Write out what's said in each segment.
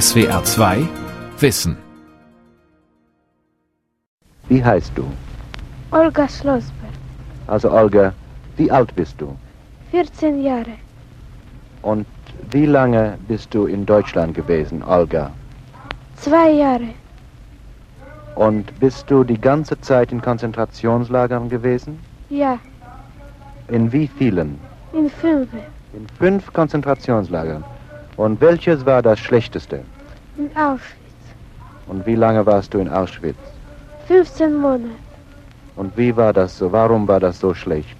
SWR 2 Wissen. Wie heißt du? Olga Schlossberg, Also Olga, wie alt bist du? 14 Jahre, Und wie lange bist du in Deutschland gewesen, Olga? zwei Jahre, Und bist du die ganze Zeit in Konzentrationslagern gewesen? ja, In wie vielen? in fünf, In fünf Konzentrationslagern. Und welches war das schlechteste? in Auschwitz, Und wie lange warst du in Auschwitz? 15 Monate, Und wie war das so? Warum war das so schlecht?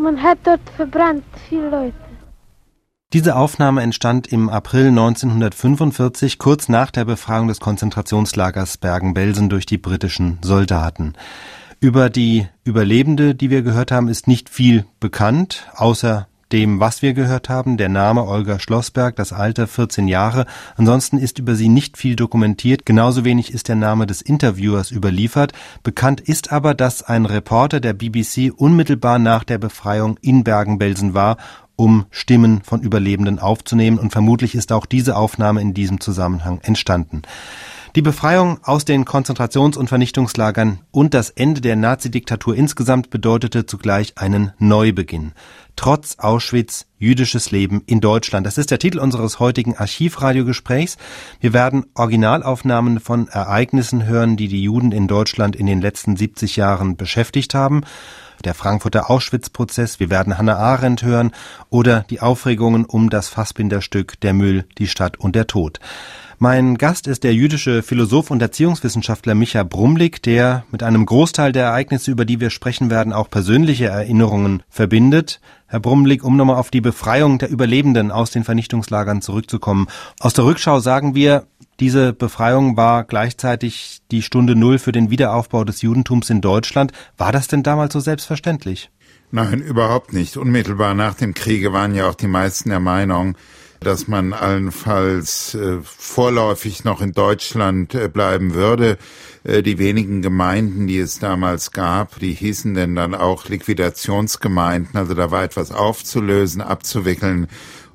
man hat dort verbrannt viele Leute. Diese Aufnahme entstand im April 1945, kurz nach der Befreiung des Konzentrationslagers Bergen-Belsen durch die britischen Soldaten. Über die Überlebende, die wir gehört haben, ist nicht viel bekannt, außer dem, was wir gehört haben, der Name Olga Schlossberg, das Alter 14 Jahre. Ansonsten ist über sie nicht viel dokumentiert, genauso wenig ist der Name des Interviewers überliefert. Bekannt ist aber, dass ein Reporter der BBC unmittelbar nach der Befreiung in Bergen-Belsen war, um Stimmen von Überlebenden aufzunehmen und vermutlich ist auch diese Aufnahme in diesem Zusammenhang entstanden. Die Befreiung aus den Konzentrations- und Vernichtungslagern und das Ende der Nazidiktatur insgesamt bedeutete zugleich einen Neubeginn. Trotz Auschwitz jüdisches Leben in Deutschland. Das ist der Titel unseres heutigen Archivradiogesprächs. Wir werden Originalaufnahmen von Ereignissen hören, die die Juden in Deutschland in den letzten 70 Jahren beschäftigt haben der Frankfurter Auschwitz-Prozess, wir werden Hannah Arendt hören oder die Aufregungen um das Fassbinderstück Der Müll, die Stadt und der Tod. Mein Gast ist der jüdische Philosoph und Erziehungswissenschaftler Micha Brumlik, der mit einem Großteil der Ereignisse, über die wir sprechen werden, auch persönliche Erinnerungen verbindet. Herr Brumlik, um nochmal auf die Befreiung der Überlebenden aus den Vernichtungslagern zurückzukommen. Aus der Rückschau sagen wir, diese Befreiung war gleichzeitig die Stunde Null für den Wiederaufbau des Judentums in Deutschland. War das denn damals so selbstverständlich? Nein, überhaupt nicht. Unmittelbar nach dem Kriege waren ja auch die meisten der Meinung, dass man allenfalls äh, vorläufig noch in Deutschland äh, bleiben würde. Äh, die wenigen Gemeinden, die es damals gab, die hießen denn dann auch Liquidationsgemeinden. Also da war etwas aufzulösen, abzuwickeln,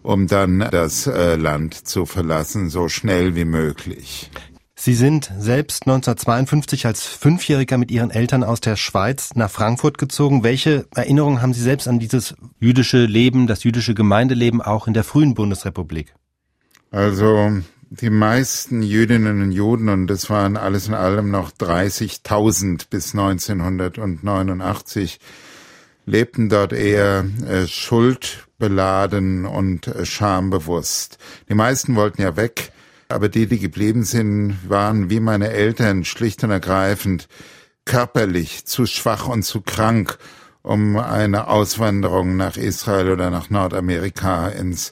um dann das äh, Land zu verlassen, so schnell wie möglich. Sie sind selbst 1952 als Fünfjähriger mit Ihren Eltern aus der Schweiz nach Frankfurt gezogen. Welche Erinnerungen haben Sie selbst an dieses jüdische Leben, das jüdische Gemeindeleben auch in der frühen Bundesrepublik? Also die meisten Jüdinnen und Juden, und das waren alles in allem noch 30.000 bis 1989, lebten dort eher äh, schuldbeladen und äh, schambewusst. Die meisten wollten ja weg, aber die, die geblieben sind, waren wie meine Eltern schlicht und ergreifend körperlich zu schwach und zu krank, um eine Auswanderung nach Israel oder nach Nordamerika ins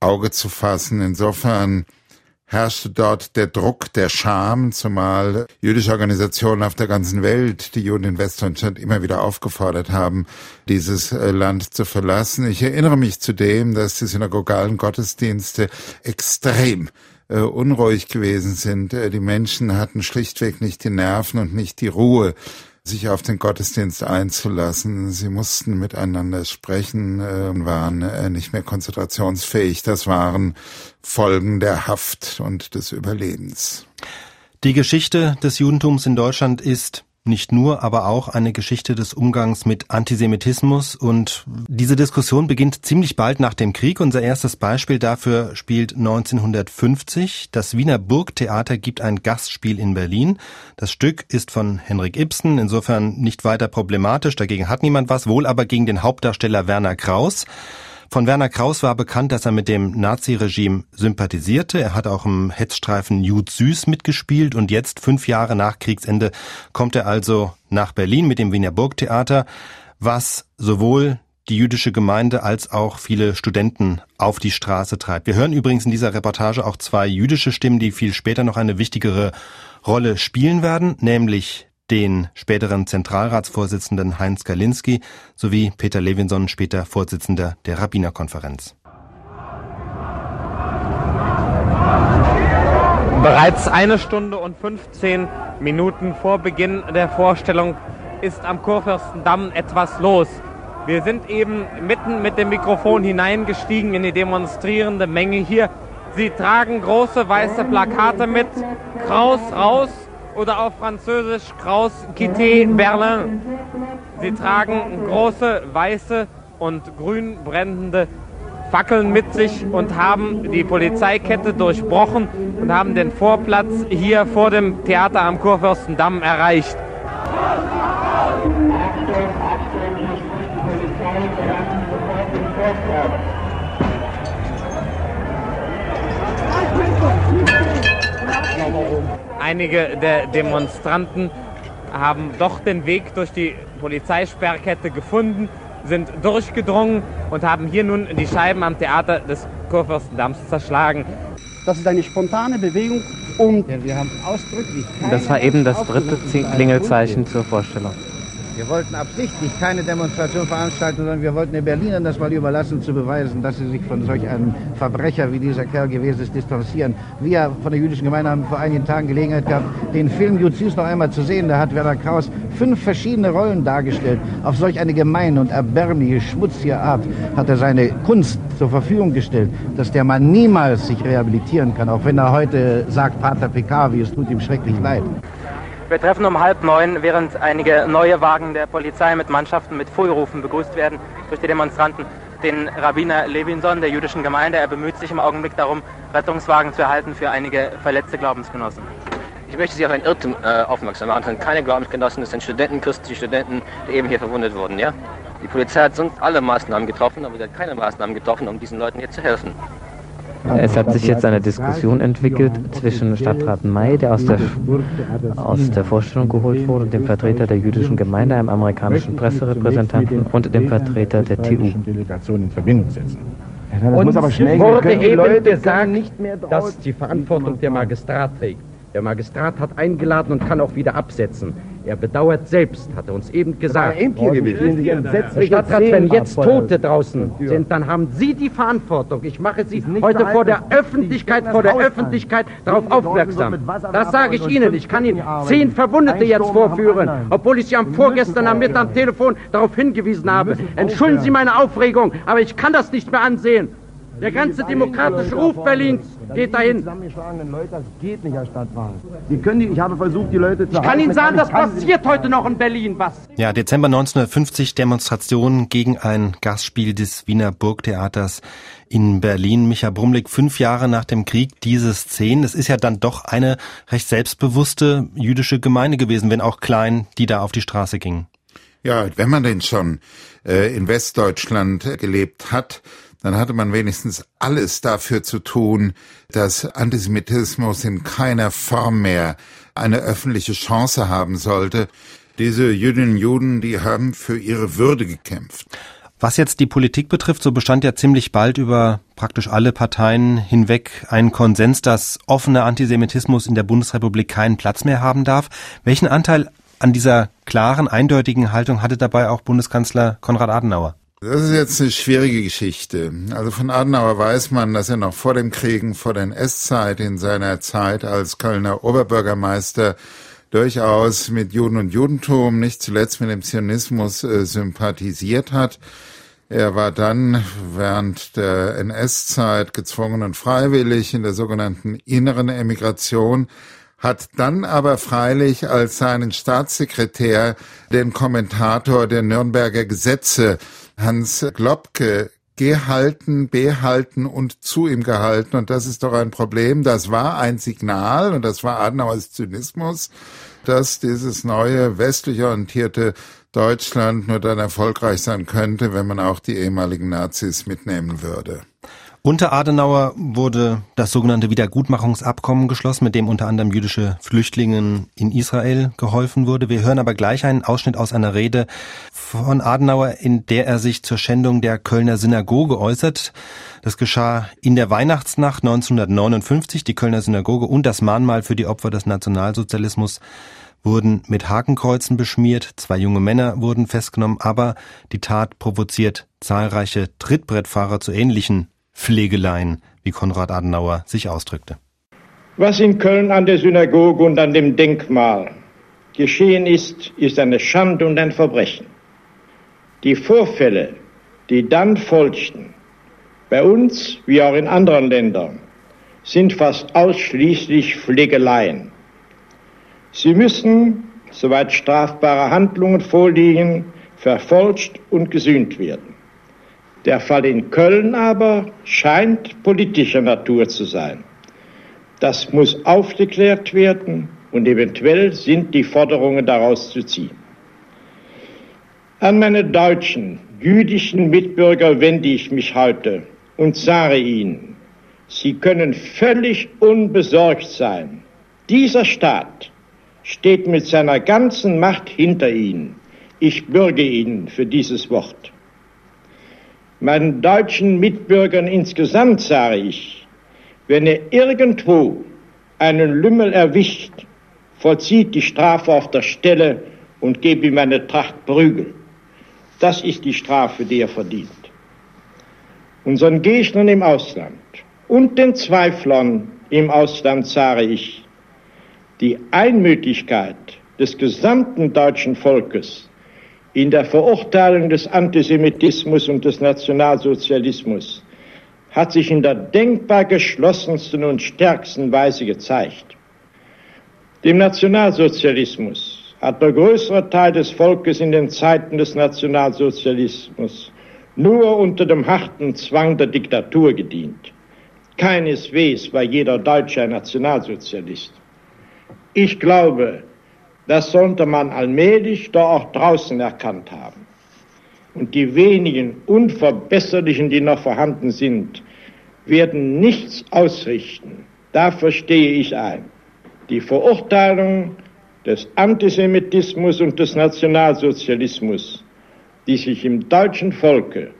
Auge zu fassen. Insofern herrschte dort der Druck der Scham, zumal jüdische Organisationen auf der ganzen Welt die Juden in Westdeutschland immer wieder aufgefordert haben, dieses äh, Land zu verlassen. Ich erinnere mich zudem, dass die synagogalen Gottesdienste extrem äh, unruhig gewesen sind. Äh, die Menschen hatten schlichtweg nicht die Nerven und nicht die Ruhe, sich auf den Gottesdienst einzulassen. Sie mussten miteinander sprechen, äh, waren äh, nicht mehr konzentrationsfähig. Das waren Folgen der Haft und des Überlebens. Die Geschichte des Judentums in Deutschland ist nicht nur, aber auch eine Geschichte des Umgangs mit Antisemitismus. Und diese Diskussion beginnt ziemlich bald nach dem Krieg. Unser erstes Beispiel dafür spielt 1950. Das Wiener Burgtheater gibt ein Gastspiel in Berlin. Das Stück ist von Henrik Ibsen, insofern nicht weiter problematisch. Dagegen hat niemand was, wohl aber gegen den Hauptdarsteller Werner Kraus. Von Werner Kraus war bekannt, dass er mit dem Naziregime sympathisierte. Er hat auch im Hetzstreifen Jud Süß mitgespielt und jetzt, fünf Jahre nach Kriegsende, kommt er also nach Berlin mit dem Wiener Burgtheater, was sowohl die jüdische Gemeinde als auch viele Studenten auf die Straße treibt. Wir hören übrigens in dieser Reportage auch zwei jüdische Stimmen, die viel später noch eine wichtigere Rolle spielen werden, nämlich den späteren Zentralratsvorsitzenden Heinz Galinski sowie Peter Levinson, später Vorsitzender der Rabbinerkonferenz. Bereits eine Stunde und 15 Minuten vor Beginn der Vorstellung ist am Kurfürstendamm etwas los. Wir sind eben mitten mit dem Mikrofon hineingestiegen in die demonstrierende Menge hier. Sie tragen große weiße Plakate mit Kraus raus oder auf Französisch Kraus quitte Berlin. Sie tragen große weiße und grün brennende Fackeln mit sich und haben die Polizeikette durchbrochen und haben den Vorplatz hier vor dem Theater am Kurfürstendamm erreicht. Einige der Demonstranten haben doch den Weg durch die Polizeisperrkette gefunden, sind durchgedrungen und haben hier nun die Scheiben am Theater des Kurfürstendamms zerschlagen. Das ist eine spontane Bewegung und ja, wir haben ausdrücklich. Das war eben das dritte Klingelzeichen zur Vorstellung. Wir wollten absichtlich keine Demonstration veranstalten, sondern wir wollten den Berlinern das mal überlassen, zu beweisen, dass sie sich von solch einem Verbrecher, wie dieser Kerl gewesen ist, distanzieren. Wir von der jüdischen Gemeinde haben vor einigen Tagen Gelegenheit gehabt, den Film Justiz noch einmal zu sehen. Da hat Werner Kraus fünf verschiedene Rollen dargestellt. Auf solch eine gemeine und erbärmliche, schmutzige Art hat er seine Kunst zur Verfügung gestellt, dass der Mann niemals sich rehabilitieren kann, auch wenn er heute sagt, Pater Pekavi, es tut ihm schrecklich leid. Wir treffen um halb neun, während einige neue Wagen der Polizei mit Mannschaften mit Frührufen begrüßt werden durch die Demonstranten. Den Rabbiner Levinson der jüdischen Gemeinde. Er bemüht sich im Augenblick darum, Rettungswagen zu erhalten für einige verletzte Glaubensgenossen. Ich möchte Sie auf ein Irrtum äh, aufmerksam machen. Keine Glaubensgenossen, das sind Studenten, christliche Studenten, die eben hier verwundet wurden. Ja? Die Polizei hat sonst alle Maßnahmen getroffen, aber sie hat keine Maßnahmen getroffen, um diesen Leuten hier zu helfen. Es hat sich jetzt eine Diskussion entwickelt zwischen Stadtrat May, der aus der, aus der Vorstellung geholt wurde, dem Vertreter der jüdischen Gemeinde, einem amerikanischen Presserepräsentanten und dem Vertreter der TU. muss aber schnell wurde eben gesagt, dass die Verantwortung der Magistrat trägt. Der Magistrat hat eingeladen und kann auch wieder absetzen. Er bedauert selbst, hat er uns eben gesagt. Herr Stadtrat, wenn jetzt Tote draußen sind, dann haben Sie die Verantwortung. Ich mache Sie heute vor der Öffentlichkeit, vor der Öffentlichkeit darauf aufmerksam. Das sage ich Ihnen. Ich kann Ihnen zehn Verwundete jetzt vorführen, obwohl ich Sie am vorgestern am Mittag am Telefon darauf hingewiesen habe. Entschuldigen Sie meine Aufregung, aber ich kann das nicht mehr ansehen. Der ganze demokratische Ruf Berlins geht dahin. Zusammengeschlagenen Leute, das geht nicht, Herr Stadtrat. Sie können die, ich habe versucht, die Leute zu Ich kann Ihnen sagen, das passiert heute noch in Berlin was. Ja, Dezember 1950 Demonstrationen gegen ein Gastspiel des Wiener Burgtheaters in Berlin. Micha Brumlik, fünf Jahre nach dem Krieg, diese Szenen. Es ist ja dann doch eine recht selbstbewusste jüdische Gemeinde gewesen, wenn auch klein, die da auf die Straße ging. Ja, wenn man denn schon äh, in Westdeutschland gelebt hat, dann hatte man wenigstens alles dafür zu tun, dass Antisemitismus in keiner Form mehr eine öffentliche Chance haben sollte. Diese Jüdinnen und Juden, die haben für ihre Würde gekämpft. Was jetzt die Politik betrifft, so bestand ja ziemlich bald über praktisch alle Parteien hinweg ein Konsens, dass offener Antisemitismus in der Bundesrepublik keinen Platz mehr haben darf. Welchen Anteil an dieser klaren, eindeutigen Haltung hatte dabei auch Bundeskanzler Konrad Adenauer? Das ist jetzt eine schwierige Geschichte. Also von Adenauer weiß man, dass er noch vor dem Kriegen, vor der NS-Zeit, in seiner Zeit als Kölner Oberbürgermeister durchaus mit Juden und Judentum, nicht zuletzt mit dem Zionismus äh, sympathisiert hat. Er war dann während der NS-Zeit gezwungen und freiwillig in der sogenannten inneren Emigration, hat dann aber freilich als seinen Staatssekretär den Kommentator der Nürnberger Gesetze Hans Globke gehalten, behalten und zu ihm gehalten. Und das ist doch ein Problem. Das war ein Signal, und das war Adenauers Zynismus, dass dieses neue westlich orientierte Deutschland nur dann erfolgreich sein könnte, wenn man auch die ehemaligen Nazis mitnehmen würde. Unter Adenauer wurde das sogenannte Wiedergutmachungsabkommen geschlossen, mit dem unter anderem jüdische Flüchtlingen in Israel geholfen wurde. Wir hören aber gleich einen Ausschnitt aus einer Rede von Adenauer, in der er sich zur Schändung der Kölner Synagoge äußert. Das geschah in der Weihnachtsnacht 1959. Die Kölner Synagoge und das Mahnmal für die Opfer des Nationalsozialismus wurden mit Hakenkreuzen beschmiert, zwei junge Männer wurden festgenommen, aber die Tat provoziert zahlreiche Trittbrettfahrer zu ähnlichen Pflegeleien, wie Konrad Adenauer sich ausdrückte. Was in Köln an der Synagoge und an dem Denkmal geschehen ist, ist eine Schande und ein Verbrechen. Die Vorfälle, die dann folgten, bei uns wie auch in anderen Ländern, sind fast ausschließlich Pflegeleien. Sie müssen, soweit strafbare Handlungen vorliegen, verfolgt und gesühnt werden. Der Fall in Köln aber scheint politischer Natur zu sein. Das muss aufgeklärt werden und eventuell sind die Forderungen daraus zu ziehen. An meine deutschen, jüdischen Mitbürger wende ich mich heute und sage ihnen, sie können völlig unbesorgt sein. Dieser Staat steht mit seiner ganzen Macht hinter ihnen. Ich bürge ihnen für dieses Wort. Meinen deutschen Mitbürgern insgesamt sage ich, wenn ihr irgendwo einen Lümmel erwischt, vollzieht die Strafe auf der Stelle und gebt ihm eine Tracht Prügel. Das ist die Strafe, die er verdient. Unseren Gegnern im Ausland und den Zweiflern im Ausland sage ich, die Einmütigkeit des gesamten deutschen Volkes in der Verurteilung des Antisemitismus und des Nationalsozialismus hat sich in der denkbar geschlossensten und stärksten Weise gezeigt. Dem Nationalsozialismus hat der größere Teil des Volkes in den Zeiten des Nationalsozialismus nur unter dem harten Zwang der Diktatur gedient. Keineswegs war jeder Deutsche ein Nationalsozialist. Ich glaube, das sollte man allmählich doch auch draußen erkannt haben. Und die wenigen Unverbesserlichen, die noch vorhanden sind, werden nichts ausrichten. Dafür stehe ich ein. Die Verurteilung des Antisemitismus und des Nationalsozialismus, die sich im deutschen Volke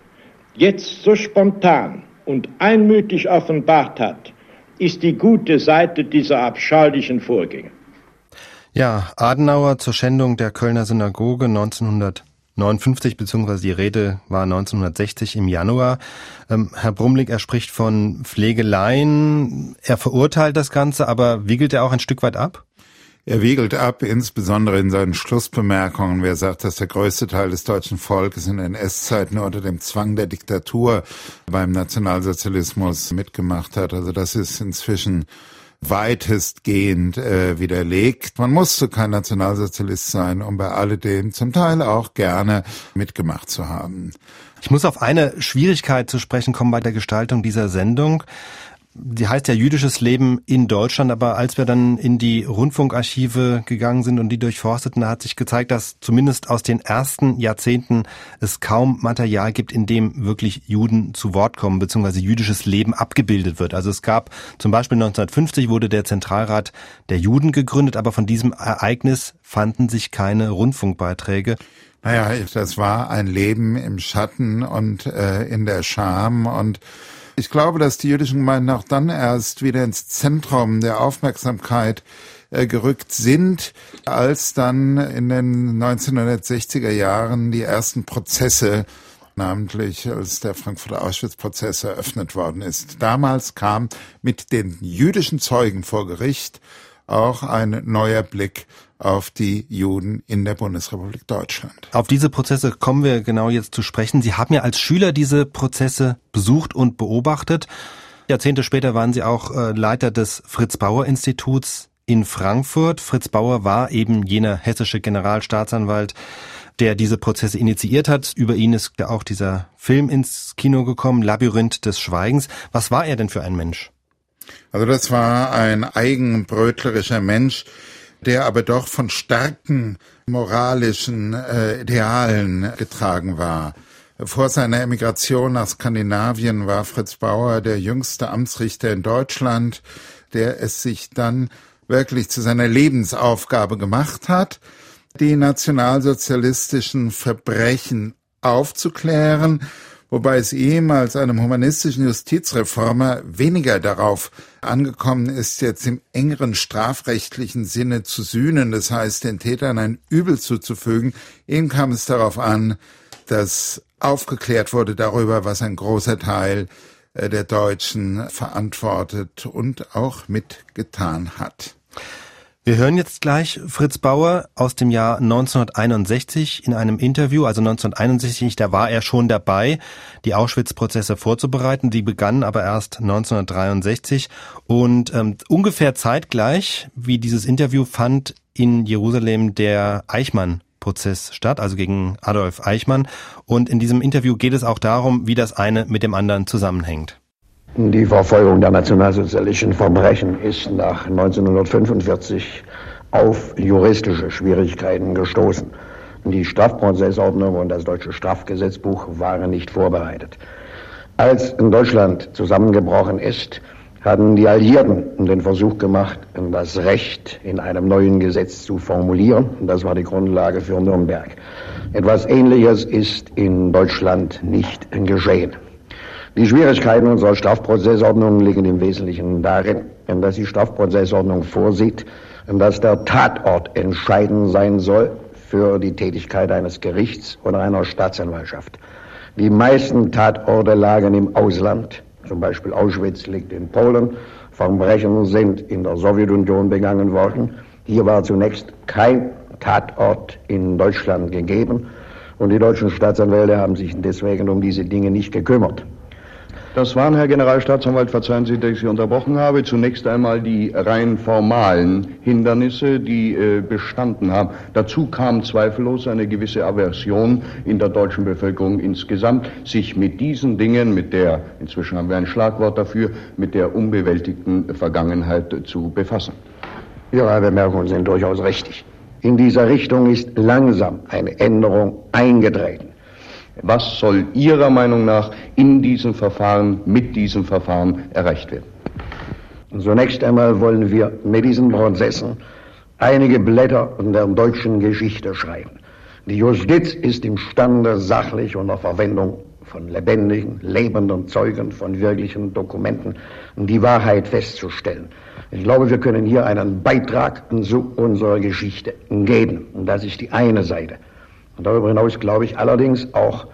jetzt so spontan und einmütig offenbart hat, ist die gute Seite dieser abscheulichen Vorgänge. Ja, Adenauer zur Schändung der Kölner Synagoge 1959, beziehungsweise die Rede war 1960 im Januar. Ähm, Herr Brumlik, er spricht von Pflegeleien. Er verurteilt das Ganze, aber wiegelt er auch ein Stück weit ab? Er wiegelt ab, insbesondere in seinen Schlussbemerkungen, wer sagt, dass der größte Teil des deutschen Volkes in NS-Zeiten unter dem Zwang der Diktatur beim Nationalsozialismus mitgemacht hat. Also das ist inzwischen weitestgehend äh, widerlegt. Man musste kein Nationalsozialist sein, um bei alledem zum Teil auch gerne mitgemacht zu haben. Ich muss auf eine Schwierigkeit zu sprechen kommen bei der Gestaltung dieser Sendung die heißt ja jüdisches Leben in Deutschland, aber als wir dann in die Rundfunkarchive gegangen sind und die durchforsteten, hat sich gezeigt, dass zumindest aus den ersten Jahrzehnten es kaum Material gibt, in dem wirklich Juden zu Wort kommen, beziehungsweise jüdisches Leben abgebildet wird. Also es gab zum Beispiel 1950 wurde der Zentralrat der Juden gegründet, aber von diesem Ereignis fanden sich keine Rundfunkbeiträge. Naja, das war ein Leben im Schatten und äh, in der Scham und ich glaube, dass die jüdischen Gemeinden auch dann erst wieder ins Zentrum der Aufmerksamkeit äh, gerückt sind, als dann in den 1960er Jahren die ersten Prozesse namentlich als der Frankfurter Auschwitz-Prozess eröffnet worden ist. Damals kam mit den jüdischen Zeugen vor Gericht auch ein neuer Blick auf die Juden in der Bundesrepublik Deutschland. Auf diese Prozesse kommen wir genau jetzt zu sprechen. Sie haben ja als Schüler diese Prozesse besucht und beobachtet. Jahrzehnte später waren Sie auch äh, Leiter des Fritz Bauer Instituts in Frankfurt. Fritz Bauer war eben jener hessische Generalstaatsanwalt, der diese Prozesse initiiert hat. Über ihn ist ja auch dieser Film ins Kino gekommen, Labyrinth des Schweigens. Was war er denn für ein Mensch? Also das war ein eigenbrötlerischer Mensch, der aber doch von starken moralischen äh, Idealen getragen war. Vor seiner Emigration nach Skandinavien war Fritz Bauer der jüngste Amtsrichter in Deutschland, der es sich dann wirklich zu seiner Lebensaufgabe gemacht hat, die nationalsozialistischen Verbrechen aufzuklären wobei es ihm als einem humanistischen Justizreformer weniger darauf angekommen ist, jetzt im engeren strafrechtlichen Sinne zu sühnen, das heißt den Tätern ein Übel zuzufügen. Ihm kam es darauf an, dass aufgeklärt wurde darüber, was ein großer Teil äh, der Deutschen verantwortet und auch mitgetan hat. Wir hören jetzt gleich Fritz Bauer aus dem Jahr 1961 in einem Interview, also 1961, da war er schon dabei, die Auschwitz-Prozesse vorzubereiten. Die begannen aber erst 1963 und ähm, ungefähr zeitgleich, wie dieses Interview fand in Jerusalem der Eichmann Prozess statt, also gegen Adolf Eichmann. Und in diesem Interview geht es auch darum, wie das eine mit dem anderen zusammenhängt. Die Verfolgung der nationalsozialistischen Verbrechen ist nach 1945 auf juristische Schwierigkeiten gestoßen. Die Strafprozessordnung und das deutsche Strafgesetzbuch waren nicht vorbereitet. Als in Deutschland zusammengebrochen ist, hatten die Alliierten den Versuch gemacht, das Recht in einem neuen Gesetz zu formulieren. Das war die Grundlage für Nürnberg. Etwas Ähnliches ist in Deutschland nicht geschehen. Die Schwierigkeiten unserer Strafprozessordnung liegen im Wesentlichen darin, dass die Strafprozessordnung vorsieht, dass der Tatort entscheidend sein soll für die Tätigkeit eines Gerichts oder einer Staatsanwaltschaft. Die meisten Tatorte lagen im Ausland, zum Beispiel Auschwitz liegt in Polen, Verbrechen sind in der Sowjetunion begangen worden. Hier war zunächst kein Tatort in Deutschland gegeben und die deutschen Staatsanwälte haben sich deswegen um diese Dinge nicht gekümmert. Das waren, Herr Generalstaatsanwalt, verzeihen Sie, dass ich Sie unterbrochen habe, zunächst einmal die rein formalen Hindernisse, die äh, bestanden haben. Dazu kam zweifellos eine gewisse Aversion in der deutschen Bevölkerung insgesamt, sich mit diesen Dingen, mit der, inzwischen haben wir ein Schlagwort dafür, mit der unbewältigten Vergangenheit zu befassen. Ihre Bemerkungen sind durchaus richtig. In dieser Richtung ist langsam eine Änderung eingetreten. Was soll Ihrer Meinung nach in diesem Verfahren, mit diesem Verfahren erreicht werden? Zunächst einmal wollen wir mit diesen Prozessen einige Blätter der deutschen Geschichte schreiben. Die Justiz ist imstande, sachlich unter Verwendung von lebendigen, lebenden Zeugen, von wirklichen Dokumenten die Wahrheit festzustellen. Ich glaube, wir können hier einen Beitrag zu unserer Geschichte geben. Und das ist die eine Seite. Und darüber hinaus glaube ich allerdings auch,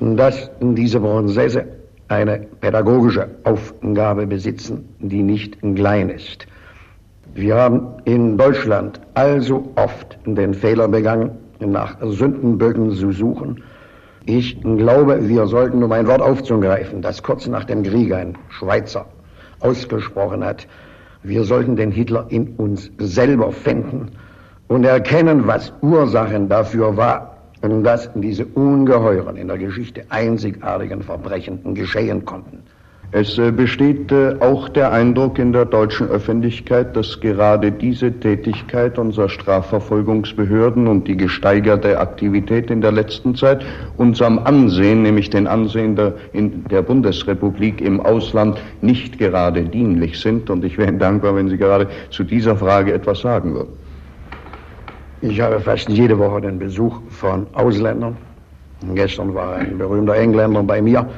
dass diese Prozesse eine pädagogische Aufgabe besitzen, die nicht klein ist. Wir haben in Deutschland also oft den Fehler begangen, nach Sündenböcken zu suchen. Ich glaube, wir sollten, um ein Wort aufzugreifen, das kurz nach dem Krieg ein Schweizer ausgesprochen hat, wir sollten den Hitler in uns selber finden und erkennen, was Ursachen dafür war, dass diese ungeheuren, in der Geschichte einzigartigen Verbrechen geschehen konnten. Es äh, besteht äh, auch der Eindruck in der deutschen Öffentlichkeit, dass gerade diese Tätigkeit unserer Strafverfolgungsbehörden und die gesteigerte Aktivität in der letzten Zeit unserem Ansehen, nämlich den Ansehen der, der Bundesrepublik im Ausland, nicht gerade dienlich sind. Und ich wäre dankbar, wenn Sie gerade zu dieser Frage etwas sagen würden. Ich habe fast jede Woche den Besuch von Ausländern. Gestern war ein berühmter Engländer bei mir.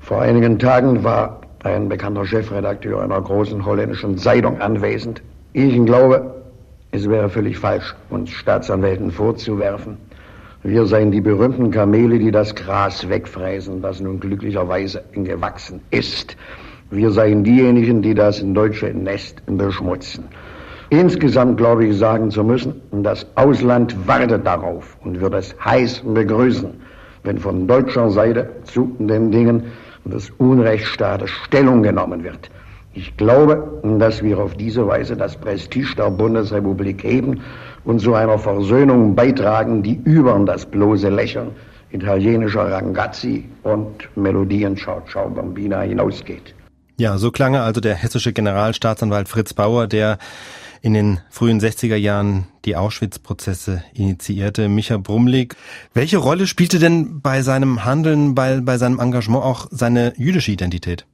Vor einigen Tagen war ein bekannter Chefredakteur einer großen holländischen Zeitung anwesend. Ich glaube, es wäre völlig falsch, uns Staatsanwälten vorzuwerfen, wir seien die berühmten Kamele, die das Gras wegfräsen, das nun glücklicherweise gewachsen ist. Wir seien diejenigen, die das deutsche Nest beschmutzen. Insgesamt glaube ich sagen zu müssen, das Ausland wartet darauf und wird es heiß begrüßen, wenn von deutscher Seite zu den Dingen des Unrechtsstaates Stellung genommen wird. Ich glaube, dass wir auf diese Weise das Prestige der Bundesrepublik heben und zu einer Versöhnung beitragen, die über das bloße Lächeln italienischer Rangazzi und Melodien Ciao Ciao Bambina hinausgeht. Ja, so klange also der hessische Generalstaatsanwalt Fritz Bauer, der in den frühen 60er Jahren die Auschwitz-Prozesse initiierte. Micha Brumlik, welche Rolle spielte denn bei seinem Handeln, bei, bei seinem Engagement auch seine jüdische Identität?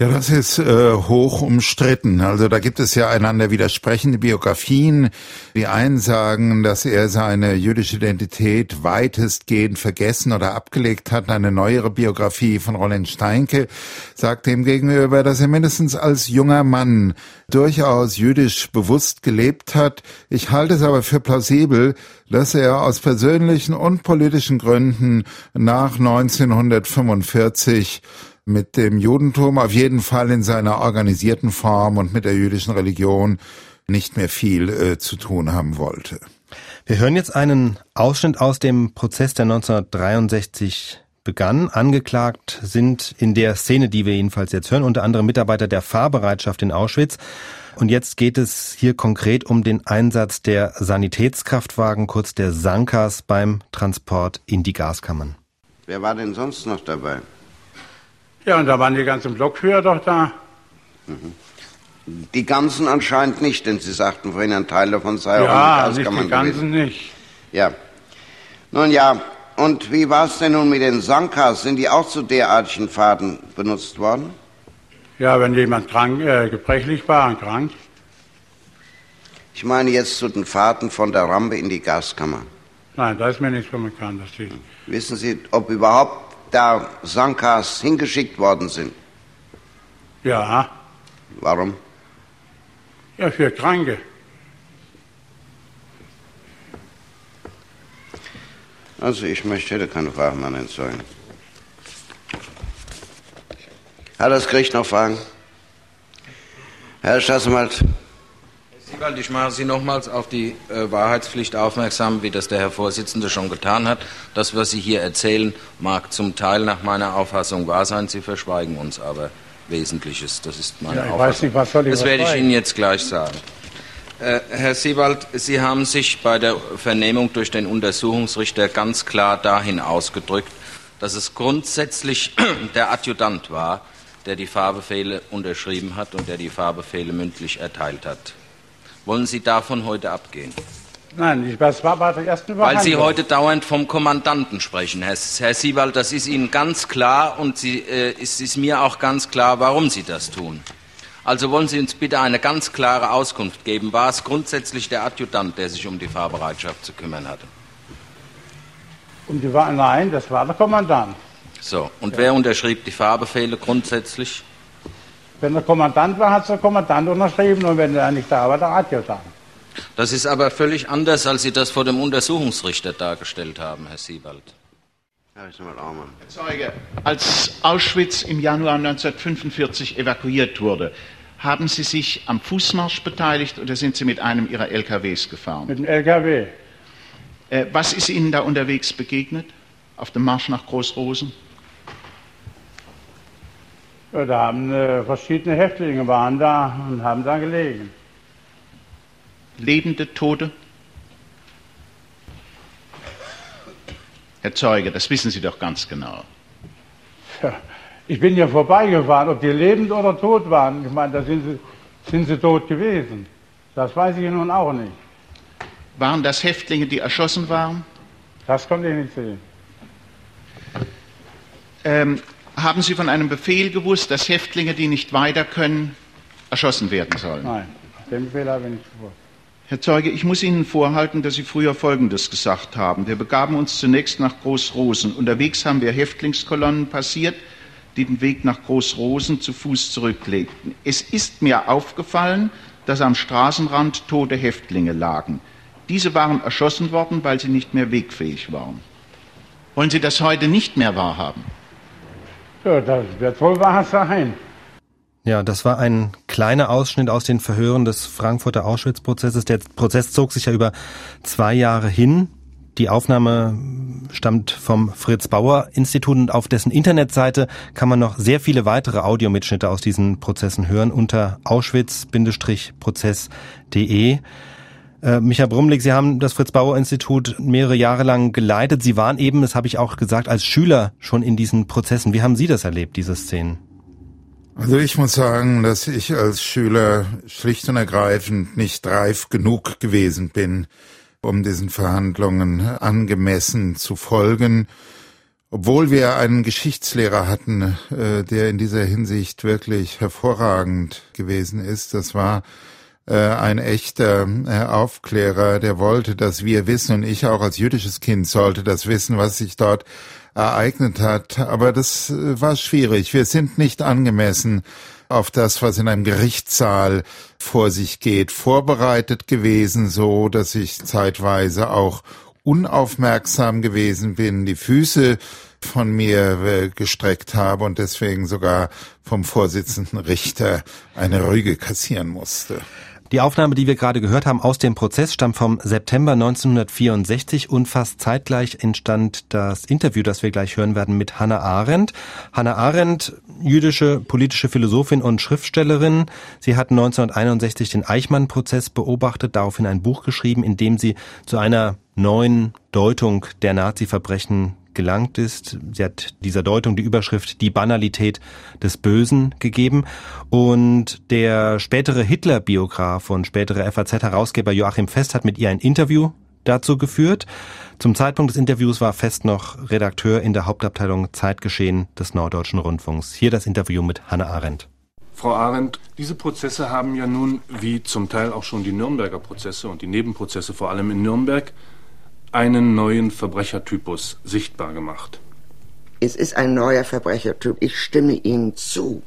Ja, das ist äh, hoch umstritten. Also da gibt es ja einander widersprechende Biografien. Die einen sagen, dass er seine jüdische Identität weitestgehend vergessen oder abgelegt hat. Eine neuere Biografie von Roland Steinke sagt dem gegenüber, dass er mindestens als junger Mann durchaus jüdisch bewusst gelebt hat. Ich halte es aber für plausibel, dass er aus persönlichen und politischen Gründen nach 1945 mit dem Judentum auf jeden Fall in seiner organisierten Form und mit der jüdischen Religion nicht mehr viel äh, zu tun haben wollte. Wir hören jetzt einen Ausschnitt aus dem Prozess, der 1963 begann. Angeklagt sind in der Szene, die wir jedenfalls jetzt hören, unter anderem Mitarbeiter der Fahrbereitschaft in Auschwitz. Und jetzt geht es hier konkret um den Einsatz der Sanitätskraftwagen, kurz der Sankas, beim Transport in die Gaskammern. Wer war denn sonst noch dabei? Ja, und da waren die ganzen Blockführer doch da. Mhm. Die ganzen anscheinend nicht, denn Sie sagten vorhin, ein Teil davon sei ja, auch die Gaskammern nicht die ganzen gewesen. nicht. Ja. Nun ja, und wie war es denn nun mit den Sankas? Sind die auch zu derartigen Fahrten benutzt worden? Ja, wenn jemand krank, äh, gebrechlich war und krank. Ich meine jetzt zu den Fahrten von der Rampe in die Gaskammer. Nein, da ist mir nichts bekannt. Dass die Wissen Sie, ob überhaupt da Sankas hingeschickt worden sind? ja, Warum? ja, für Kranke. Also ich möchte, hätte keine Fragen mehr entsorgen. Hat das Gericht noch Fragen? Herr Staatsanwalt, Siebald, ich mache Sie nochmals auf die äh, Wahrheitspflicht aufmerksam, wie das der Herr Vorsitzende schon getan hat. Das, was Sie hier erzählen, mag zum Teil nach meiner Auffassung wahr sein. Sie verschweigen uns aber Wesentliches. Das ist meine Ja, ich Auffassung. weiß nicht, was soll ich das werde ich? Ihnen jetzt gleich sagen. Äh, Herr Siebald, Sie haben sich bei der Vernehmung durch den Untersuchungsrichter ganz klar dahin ausgedrückt, dass es grundsätzlich der Adjutant war, der die Fahrbefehle unterschrieben hat und der die Fahrbefehle mündlich erteilt hat. Wollen Sie davon heute abgehen? Nein, ich, das war bei der ersten Weil Sie heute dauernd vom Kommandanten sprechen, Herr, Herr Siebald, das ist Ihnen ganz klar und Sie, äh, es ist mir auch ganz klar, warum Sie das tun. Also wollen Sie uns bitte eine ganz klare Auskunft geben. War es grundsätzlich der Adjutant, der sich um die Fahrbereitschaft zu kümmern hatte? Und die war, nein, das war der Kommandant. So, und wer unterschrieb die Fahrbefehle grundsätzlich? Wenn der Kommandant war, hat der Kommandant unterschrieben und wenn er nicht da war, der Adjutant. Das ist aber völlig anders, als Sie das vor dem Untersuchungsrichter dargestellt haben, Herr Siebald. Herr. Zeuge, als Auschwitz im Januar 1945 evakuiert wurde, haben Sie sich am Fußmarsch beteiligt oder sind Sie mit einem Ihrer LKWs gefahren? Mit dem LKW. Äh, was ist Ihnen da unterwegs begegnet? Auf dem Marsch nach Großrosen? Ja, da haben äh, verschiedene Häftlinge waren da und haben da gelegen. Lebende, Tote? Herr Zeuge, das wissen Sie doch ganz genau. Tja, ich bin hier vorbeigefahren, ob die lebend oder tot waren. Ich meine, da sind sie, sind sie tot gewesen. Das weiß ich nun auch nicht. Waren das Häftlinge, die erschossen waren? Das konnte ich nicht sehen. Ähm, haben Sie von einem Befehl gewusst, dass Häftlinge, die nicht weiter können, erschossen werden sollen? Nein, den Befehl habe ich nicht gewusst. Herr Zeuge, ich muss Ihnen vorhalten, dass Sie früher Folgendes gesagt haben. Wir begaben uns zunächst nach Großrosen. Unterwegs haben wir Häftlingskolonnen passiert, die den Weg nach Großrosen zu Fuß zurücklegten. Es ist mir aufgefallen, dass am Straßenrand tote Häftlinge lagen. Diese waren erschossen worden, weil sie nicht mehr wegfähig waren. Wollen Sie das heute nicht mehr wahrhaben? Ja, das wird wohl wahr sein. Ja, das war ein kleiner Ausschnitt aus den Verhören des Frankfurter Auschwitz-Prozesses. Der Prozess zog sich ja über zwei Jahre hin. Die Aufnahme stammt vom Fritz Bauer Institut und auf dessen Internetseite kann man noch sehr viele weitere Audiomitschnitte aus diesen Prozessen hören unter auschwitz-prozess.de. Äh, Micha Brumlik, Sie haben das Fritz Bauer Institut mehrere Jahre lang geleitet. Sie waren eben, das habe ich auch gesagt, als Schüler schon in diesen Prozessen. Wie haben Sie das erlebt, diese Szenen? Also ich muss sagen, dass ich als Schüler schlicht und ergreifend nicht reif genug gewesen bin, um diesen Verhandlungen angemessen zu folgen. Obwohl wir einen Geschichtslehrer hatten, äh, der in dieser Hinsicht wirklich hervorragend gewesen ist. Das war ein echter äh, Aufklärer, der wollte, dass wir wissen, und ich auch als jüdisches Kind sollte das wissen, was sich dort ereignet hat. Aber das äh, war schwierig. Wir sind nicht angemessen auf das, was in einem Gerichtssaal vor sich geht, vorbereitet gewesen, so dass ich zeitweise auch unaufmerksam gewesen bin, die Füße von mir äh, gestreckt habe und deswegen sogar vom Vorsitzenden Richter eine Rüge kassieren musste. Die Aufnahme, die wir gerade gehört haben aus dem Prozess, stammt vom September 1964 und fast zeitgleich entstand das Interview, das wir gleich hören werden mit Hannah Arendt. Hannah Arendt, jüdische politische Philosophin und Schriftstellerin. Sie hat 1961 den Eichmann-Prozess beobachtet, daraufhin ein Buch geschrieben, in dem sie zu einer neuen Deutung der Nazi-Verbrechen gelangt ist. Sie hat dieser Deutung die Überschrift Die Banalität des Bösen gegeben. Und der spätere Hitler-Biograf und spätere FAZ-Herausgeber Joachim Fest hat mit ihr ein Interview dazu geführt. Zum Zeitpunkt des Interviews war Fest noch Redakteur in der Hauptabteilung Zeitgeschehen des Norddeutschen Rundfunks. Hier das Interview mit Hannah Arendt. Frau Arendt, diese Prozesse haben ja nun, wie zum Teil auch schon die Nürnberger Prozesse und die Nebenprozesse vor allem in Nürnberg, einen neuen Verbrechertypus sichtbar gemacht. Es ist ein neuer Verbrechertyp. Ich stimme Ihnen zu.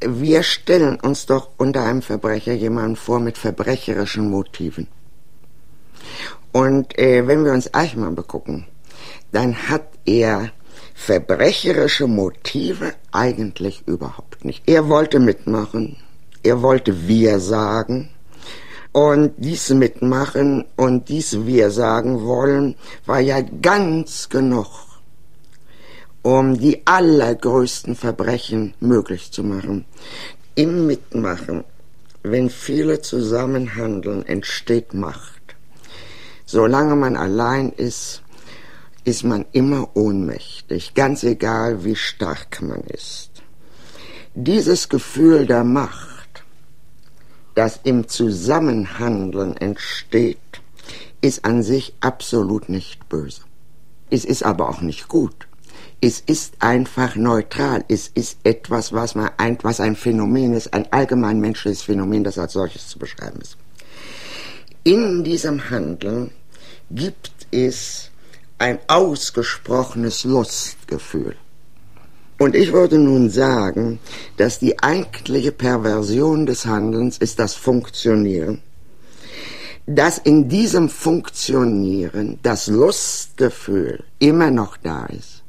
Wir stellen uns doch unter einem Verbrecher jemanden vor mit verbrecherischen Motiven. Und äh, wenn wir uns Eichmann begucken, dann hat er verbrecherische Motive eigentlich überhaupt nicht. Er wollte mitmachen, er wollte wir sagen, und dies mitmachen und dies wir sagen wollen, war ja ganz genug, um die allergrößten Verbrechen möglich zu machen. Im Mitmachen, wenn viele zusammenhandeln, entsteht Macht. Solange man allein ist, ist man immer ohnmächtig, ganz egal wie stark man ist. Dieses Gefühl der Macht das im Zusammenhandeln entsteht, ist an sich absolut nicht böse. Es ist aber auch nicht gut. Es ist einfach neutral. Es ist etwas, was, man, was ein Phänomen ist, ein allgemein menschliches Phänomen, das als solches zu beschreiben ist. In diesem Handeln gibt es ein ausgesprochenes Lustgefühl. Und ich würde nun sagen, dass die eigentliche Perversion des Handelns ist das Funktionieren. Dass in diesem Funktionieren das Lustgefühl immer noch da ist.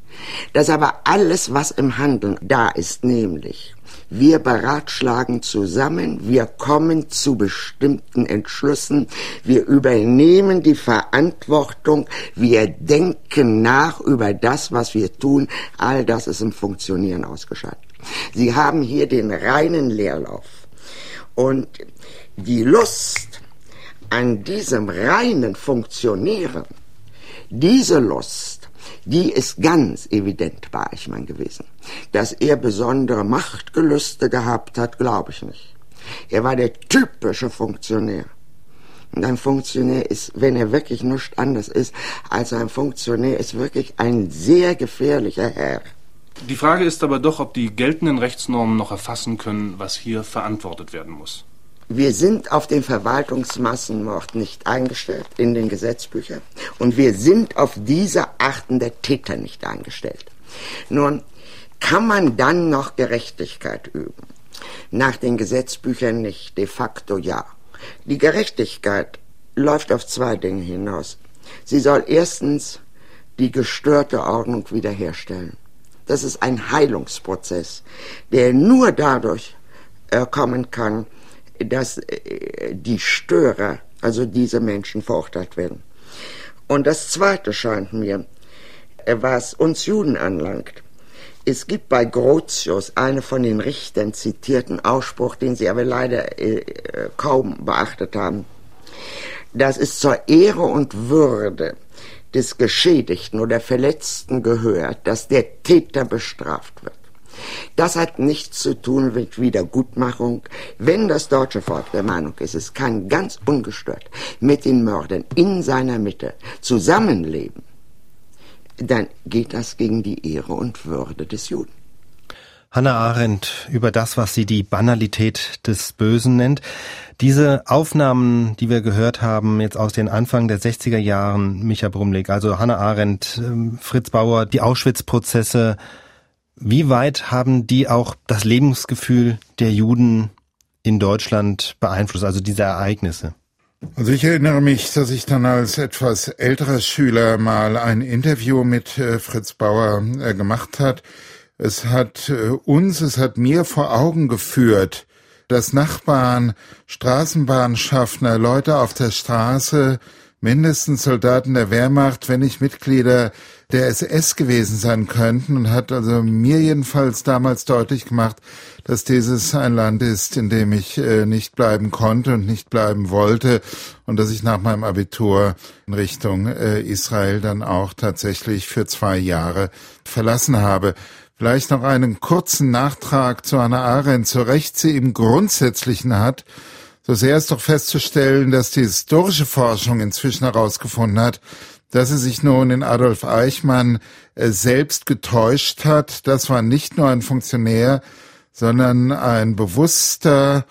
Dass aber alles, was im Handeln da ist, nämlich wir beratschlagen zusammen, wir kommen zu bestimmten Entschlüssen, wir übernehmen die Verantwortung, wir denken nach über das, was wir tun. All das ist im Funktionieren ausgeschaltet. Sie haben hier den reinen Leerlauf. Und die Lust an diesem reinen Funktionieren, diese Lust, die ist ganz evident bei Eichmann gewesen. Dass er besondere Machtgelüste gehabt hat, glaube ich nicht. Er war der typische Funktionär. Und ein Funktionär ist, wenn er wirklich nichts anderes ist als ein Funktionär, ist wirklich ein sehr gefährlicher Herr. Die Frage ist aber doch, ob die geltenden Rechtsnormen noch erfassen können, was hier verantwortet werden muss. Wir sind auf den Verwaltungsmassenmord nicht eingestellt in den Gesetzbüchern und wir sind auf diese Arten der Täter nicht eingestellt. Nun, kann man dann noch Gerechtigkeit üben? Nach den Gesetzbüchern nicht, de facto ja. Die Gerechtigkeit läuft auf zwei Dinge hinaus. Sie soll erstens die gestörte Ordnung wiederherstellen. Das ist ein Heilungsprozess, der nur dadurch äh, kommen kann, dass äh, die Störer, also diese Menschen, verurteilt werden. Und das Zweite scheint mir, äh, was uns Juden anlangt, es gibt bei Grotius eine von den Richtern zitierten Ausspruch, den sie aber leider äh, kaum beachtet haben. Das ist zur Ehre und Würde des Geschädigten oder Verletzten gehört, dass der Täter bestraft wird. Das hat nichts zu tun mit Wiedergutmachung. Wenn das deutsche Volk der Meinung ist, es kann ganz ungestört mit den Mördern in seiner Mitte zusammenleben, dann geht das gegen die Ehre und Würde des Juden. Hannah Arendt über das, was sie die Banalität des Bösen nennt. Diese Aufnahmen, die wir gehört haben, jetzt aus den Anfang der 60er Jahren, Micha Brumlik, also Hannah Arendt, ähm, Fritz Bauer, die Auschwitz-Prozesse, wie weit haben die auch das Lebensgefühl der Juden in Deutschland beeinflusst, also diese Ereignisse? Also ich erinnere mich, dass ich dann als etwas älterer Schüler mal ein Interview mit äh, Fritz Bauer äh, gemacht hat. Es hat äh, uns, es hat mir vor Augen geführt, dass Nachbarn, Straßenbahnschaffner, Leute auf der Straße, mindestens Soldaten der Wehrmacht, wenn nicht Mitglieder der SS gewesen sein könnten und hat also mir jedenfalls damals deutlich gemacht, dass dieses ein Land ist, in dem ich äh, nicht bleiben konnte und nicht bleiben wollte und dass ich nach meinem Abitur in Richtung äh, Israel dann auch tatsächlich für zwei Jahre verlassen habe. Vielleicht noch einen kurzen Nachtrag zu Hannah Arendt, so recht sie im Grundsätzlichen hat, so sehr ist doch festzustellen, dass die historische Forschung inzwischen herausgefunden hat, dass sie sich nun in Adolf Eichmann äh, selbst getäuscht hat. Das war nicht nur ein Funktionär, sondern ein bewusster,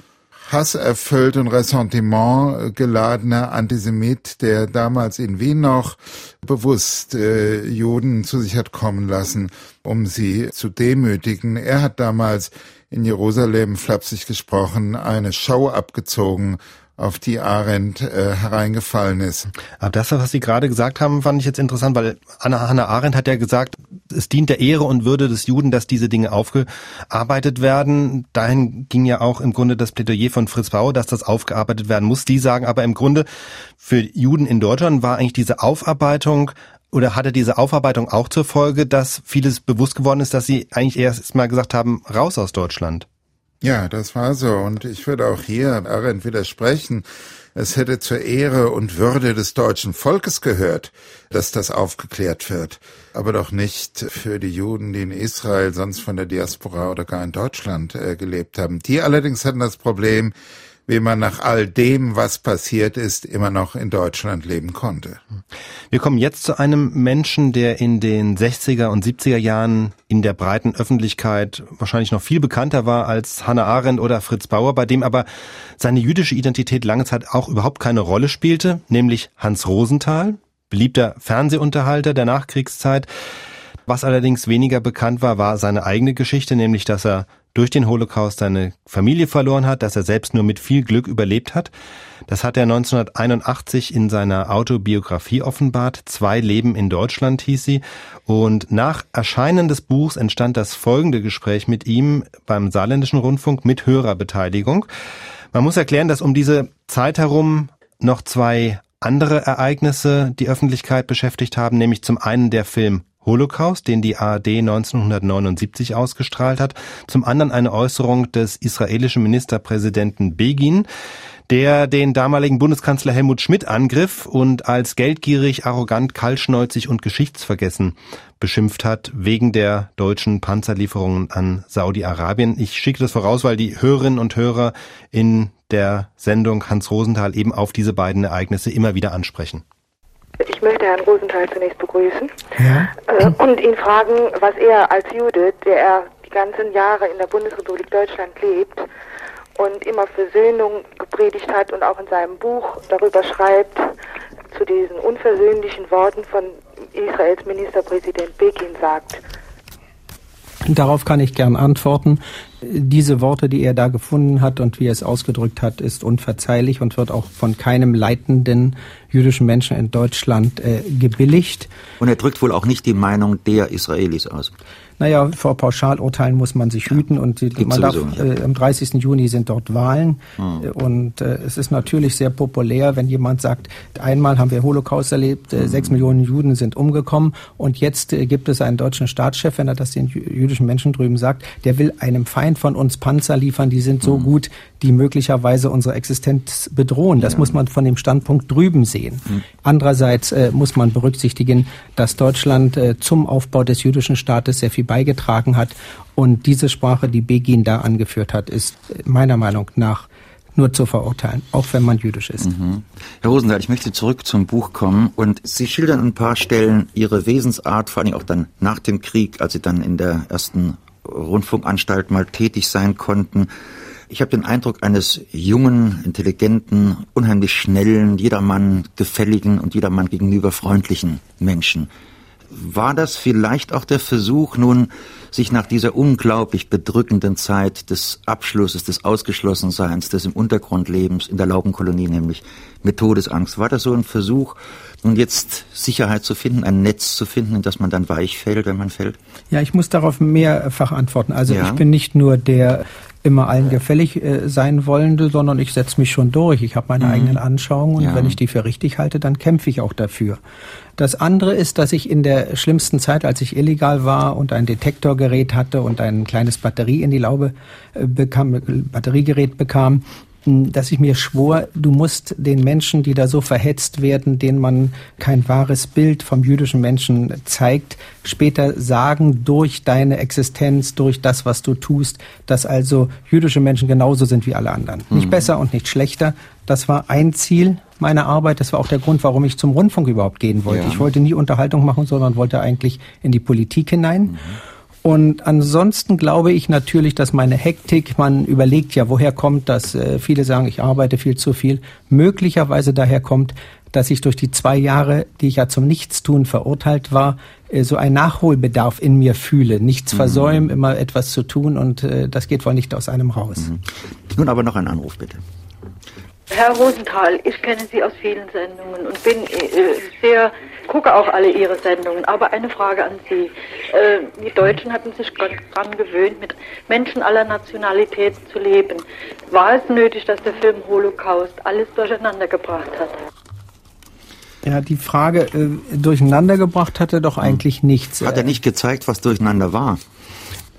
hasserfüllt und Ressentiment geladener Antisemit, der damals in Wien noch bewusst äh, Juden zu sich hat kommen lassen, um sie zu demütigen. Er hat damals in Jerusalem flapsig gesprochen, eine Show abgezogen, auf die Arendt äh, hereingefallen ist. Aber das, was Sie gerade gesagt haben, fand ich jetzt interessant, weil Anna Hannah Arendt hat ja gesagt, es dient der Ehre und Würde des Juden, dass diese Dinge aufgearbeitet werden. Dahin ging ja auch im Grunde das Plädoyer von Fritz Bauer, dass das aufgearbeitet werden muss. Die sagen aber im Grunde, für Juden in Deutschland war eigentlich diese Aufarbeitung oder hatte diese Aufarbeitung auch zur Folge, dass vieles bewusst geworden ist, dass sie eigentlich erst mal gesagt haben, raus aus Deutschland? Ja, das war so. Und ich würde auch hier Arendt widersprechen. Es hätte zur Ehre und Würde des deutschen Volkes gehört, dass das aufgeklärt wird. Aber doch nicht für die Juden, die in Israel, sonst von der Diaspora oder gar in Deutschland äh, gelebt haben. Die allerdings hatten das Problem, wie man nach all dem, was passiert ist, immer noch in Deutschland leben konnte. Wir kommen jetzt zu einem Menschen, der in den 60er und 70er Jahren in der breiten Öffentlichkeit wahrscheinlich noch viel bekannter war als Hannah Arendt oder Fritz Bauer, bei dem aber seine jüdische Identität lange Zeit auch überhaupt keine Rolle spielte, nämlich Hans Rosenthal, beliebter Fernsehunterhalter der Nachkriegszeit. Was allerdings weniger bekannt war, war seine eigene Geschichte, nämlich dass er durch den Holocaust seine Familie verloren hat, dass er selbst nur mit viel Glück überlebt hat. Das hat er 1981 in seiner Autobiografie offenbart. Zwei Leben in Deutschland hieß sie. Und nach Erscheinen des Buchs entstand das folgende Gespräch mit ihm beim Saarländischen Rundfunk mit Hörerbeteiligung. Man muss erklären, dass um diese Zeit herum noch zwei andere Ereignisse die Öffentlichkeit beschäftigt haben, nämlich zum einen der Film Holocaust, den die ARD 1979 ausgestrahlt hat, zum anderen eine Äußerung des israelischen Ministerpräsidenten Begin, der den damaligen Bundeskanzler Helmut Schmidt angriff und als geldgierig, arrogant, kaltschnäuzig und geschichtsvergessen beschimpft hat wegen der deutschen Panzerlieferungen an Saudi-Arabien. Ich schicke das voraus, weil die Hörerinnen und Hörer in der Sendung Hans Rosenthal eben auf diese beiden Ereignisse immer wieder ansprechen. Ich möchte Herrn Rosenthal zunächst begrüßen ja. äh, und ihn fragen, was er als Jude, der er die ganzen Jahre in der Bundesrepublik Deutschland lebt und immer Versöhnung gepredigt hat und auch in seinem Buch darüber schreibt, zu diesen unversöhnlichen Worten von Israels Ministerpräsident Begin sagt. Darauf kann ich gern antworten. Diese Worte, die er da gefunden hat und wie er es ausgedrückt hat, ist unverzeihlich und wird auch von keinem leitenden jüdischen Menschen in Deutschland äh, gebilligt. Und er drückt wohl auch nicht die Meinung der Israelis aus. Naja, vor Pauschalurteilen muss man sich hüten und die, man darf, äh, am 30. Juni sind dort Wahlen hm. und äh, es ist natürlich sehr populär, wenn jemand sagt, einmal haben wir Holocaust erlebt, äh, hm. sechs Millionen Juden sind umgekommen und jetzt äh, gibt es einen deutschen Staatschef, wenn er das den jüdischen Menschen drüben sagt, der will einem Feind von uns Panzer liefern, die sind so hm. gut, die möglicherweise unsere Existenz bedrohen. Das ja. muss man von dem Standpunkt drüben sehen. Hm. Andererseits äh, muss man berücksichtigen, dass Deutschland äh, zum Aufbau des jüdischen Staates sehr viel beigetragen hat. Und diese Sprache, die Begin da angeführt hat, ist meiner Meinung nach nur zu verurteilen, auch wenn man jüdisch ist. Mhm. Herr Rosenthal, ich möchte zurück zum Buch kommen und Sie schildern an ein paar Stellen Ihre Wesensart, vor allem auch dann nach dem Krieg, als Sie dann in der ersten Rundfunkanstalt mal tätig sein konnten. Ich habe den Eindruck eines jungen, intelligenten, unheimlich schnellen, jedermann gefälligen und jedermann gegenüber freundlichen Menschen. War das vielleicht auch der Versuch, nun sich nach dieser unglaublich bedrückenden Zeit des Abschlusses, des Ausgeschlossenseins, des im Untergrund Lebens in der Laubenkolonie, nämlich mit Todesangst, war das so ein Versuch, nun jetzt Sicherheit zu finden, ein Netz zu finden, in das man dann weich fällt, wenn man fällt? Ja, ich muss darauf mehrfach antworten. Also ja. ich bin nicht nur der immer allen gefällig äh, sein wollende, sondern ich setze mich schon durch. Ich habe meine mhm. eigenen Anschauungen und ja. wenn ich die für richtig halte, dann kämpfe ich auch dafür. Das andere ist, dass ich in der schlimmsten Zeit, als ich illegal war und ein Detektorgerät hatte und ein kleines Batterie in die Laube äh, bekam, Batteriegerät bekam, dass ich mir schwor, du musst den Menschen, die da so verhetzt werden, denen man kein wahres Bild vom jüdischen Menschen zeigt, später sagen durch deine Existenz, durch das, was du tust, dass also jüdische Menschen genauso sind wie alle anderen. Mhm. Nicht besser und nicht schlechter. Das war ein Ziel meiner Arbeit. Das war auch der Grund, warum ich zum Rundfunk überhaupt gehen wollte. Ja. Ich wollte nie Unterhaltung machen, sondern wollte eigentlich in die Politik hinein. Mhm. Und ansonsten glaube ich natürlich, dass meine Hektik, man überlegt ja, woher kommt das? Äh, viele sagen, ich arbeite viel zu viel. Möglicherweise daher kommt, dass ich durch die zwei Jahre, die ich ja zum Nichtstun verurteilt war, äh, so ein Nachholbedarf in mir fühle. Nichts mhm. versäumen, immer etwas zu tun und äh, das geht wohl nicht aus einem raus. Mhm. Nun aber noch ein Anruf, bitte. Herr Rosenthal, ich kenne Sie aus vielen Sendungen und bin äh, sehr, gucke auch alle Ihre Sendungen. Aber eine Frage an Sie. Äh, die Deutschen hatten sich daran gewöhnt, mit Menschen aller Nationalität zu leben. War es nötig, dass der Film Holocaust alles durcheinander gebracht hat? Ja, die Frage äh, durcheinander gebracht hat er doch eigentlich nichts. Hat er nicht gezeigt, was durcheinander war?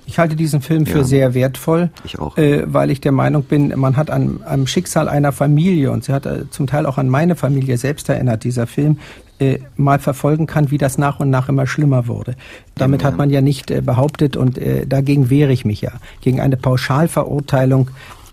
Ich halte diesen Film für ja, sehr wertvoll, ich auch. Äh, weil ich der Meinung bin, man hat an, am Schicksal einer Familie und sie hat äh, zum Teil auch an meine Familie selbst erinnert, dieser Film, äh, mal verfolgen kann, wie das nach und nach immer schlimmer wurde. Damit hat man ja nicht äh, behauptet und äh, dagegen wehre ich mich ja, gegen eine Pauschalverurteilung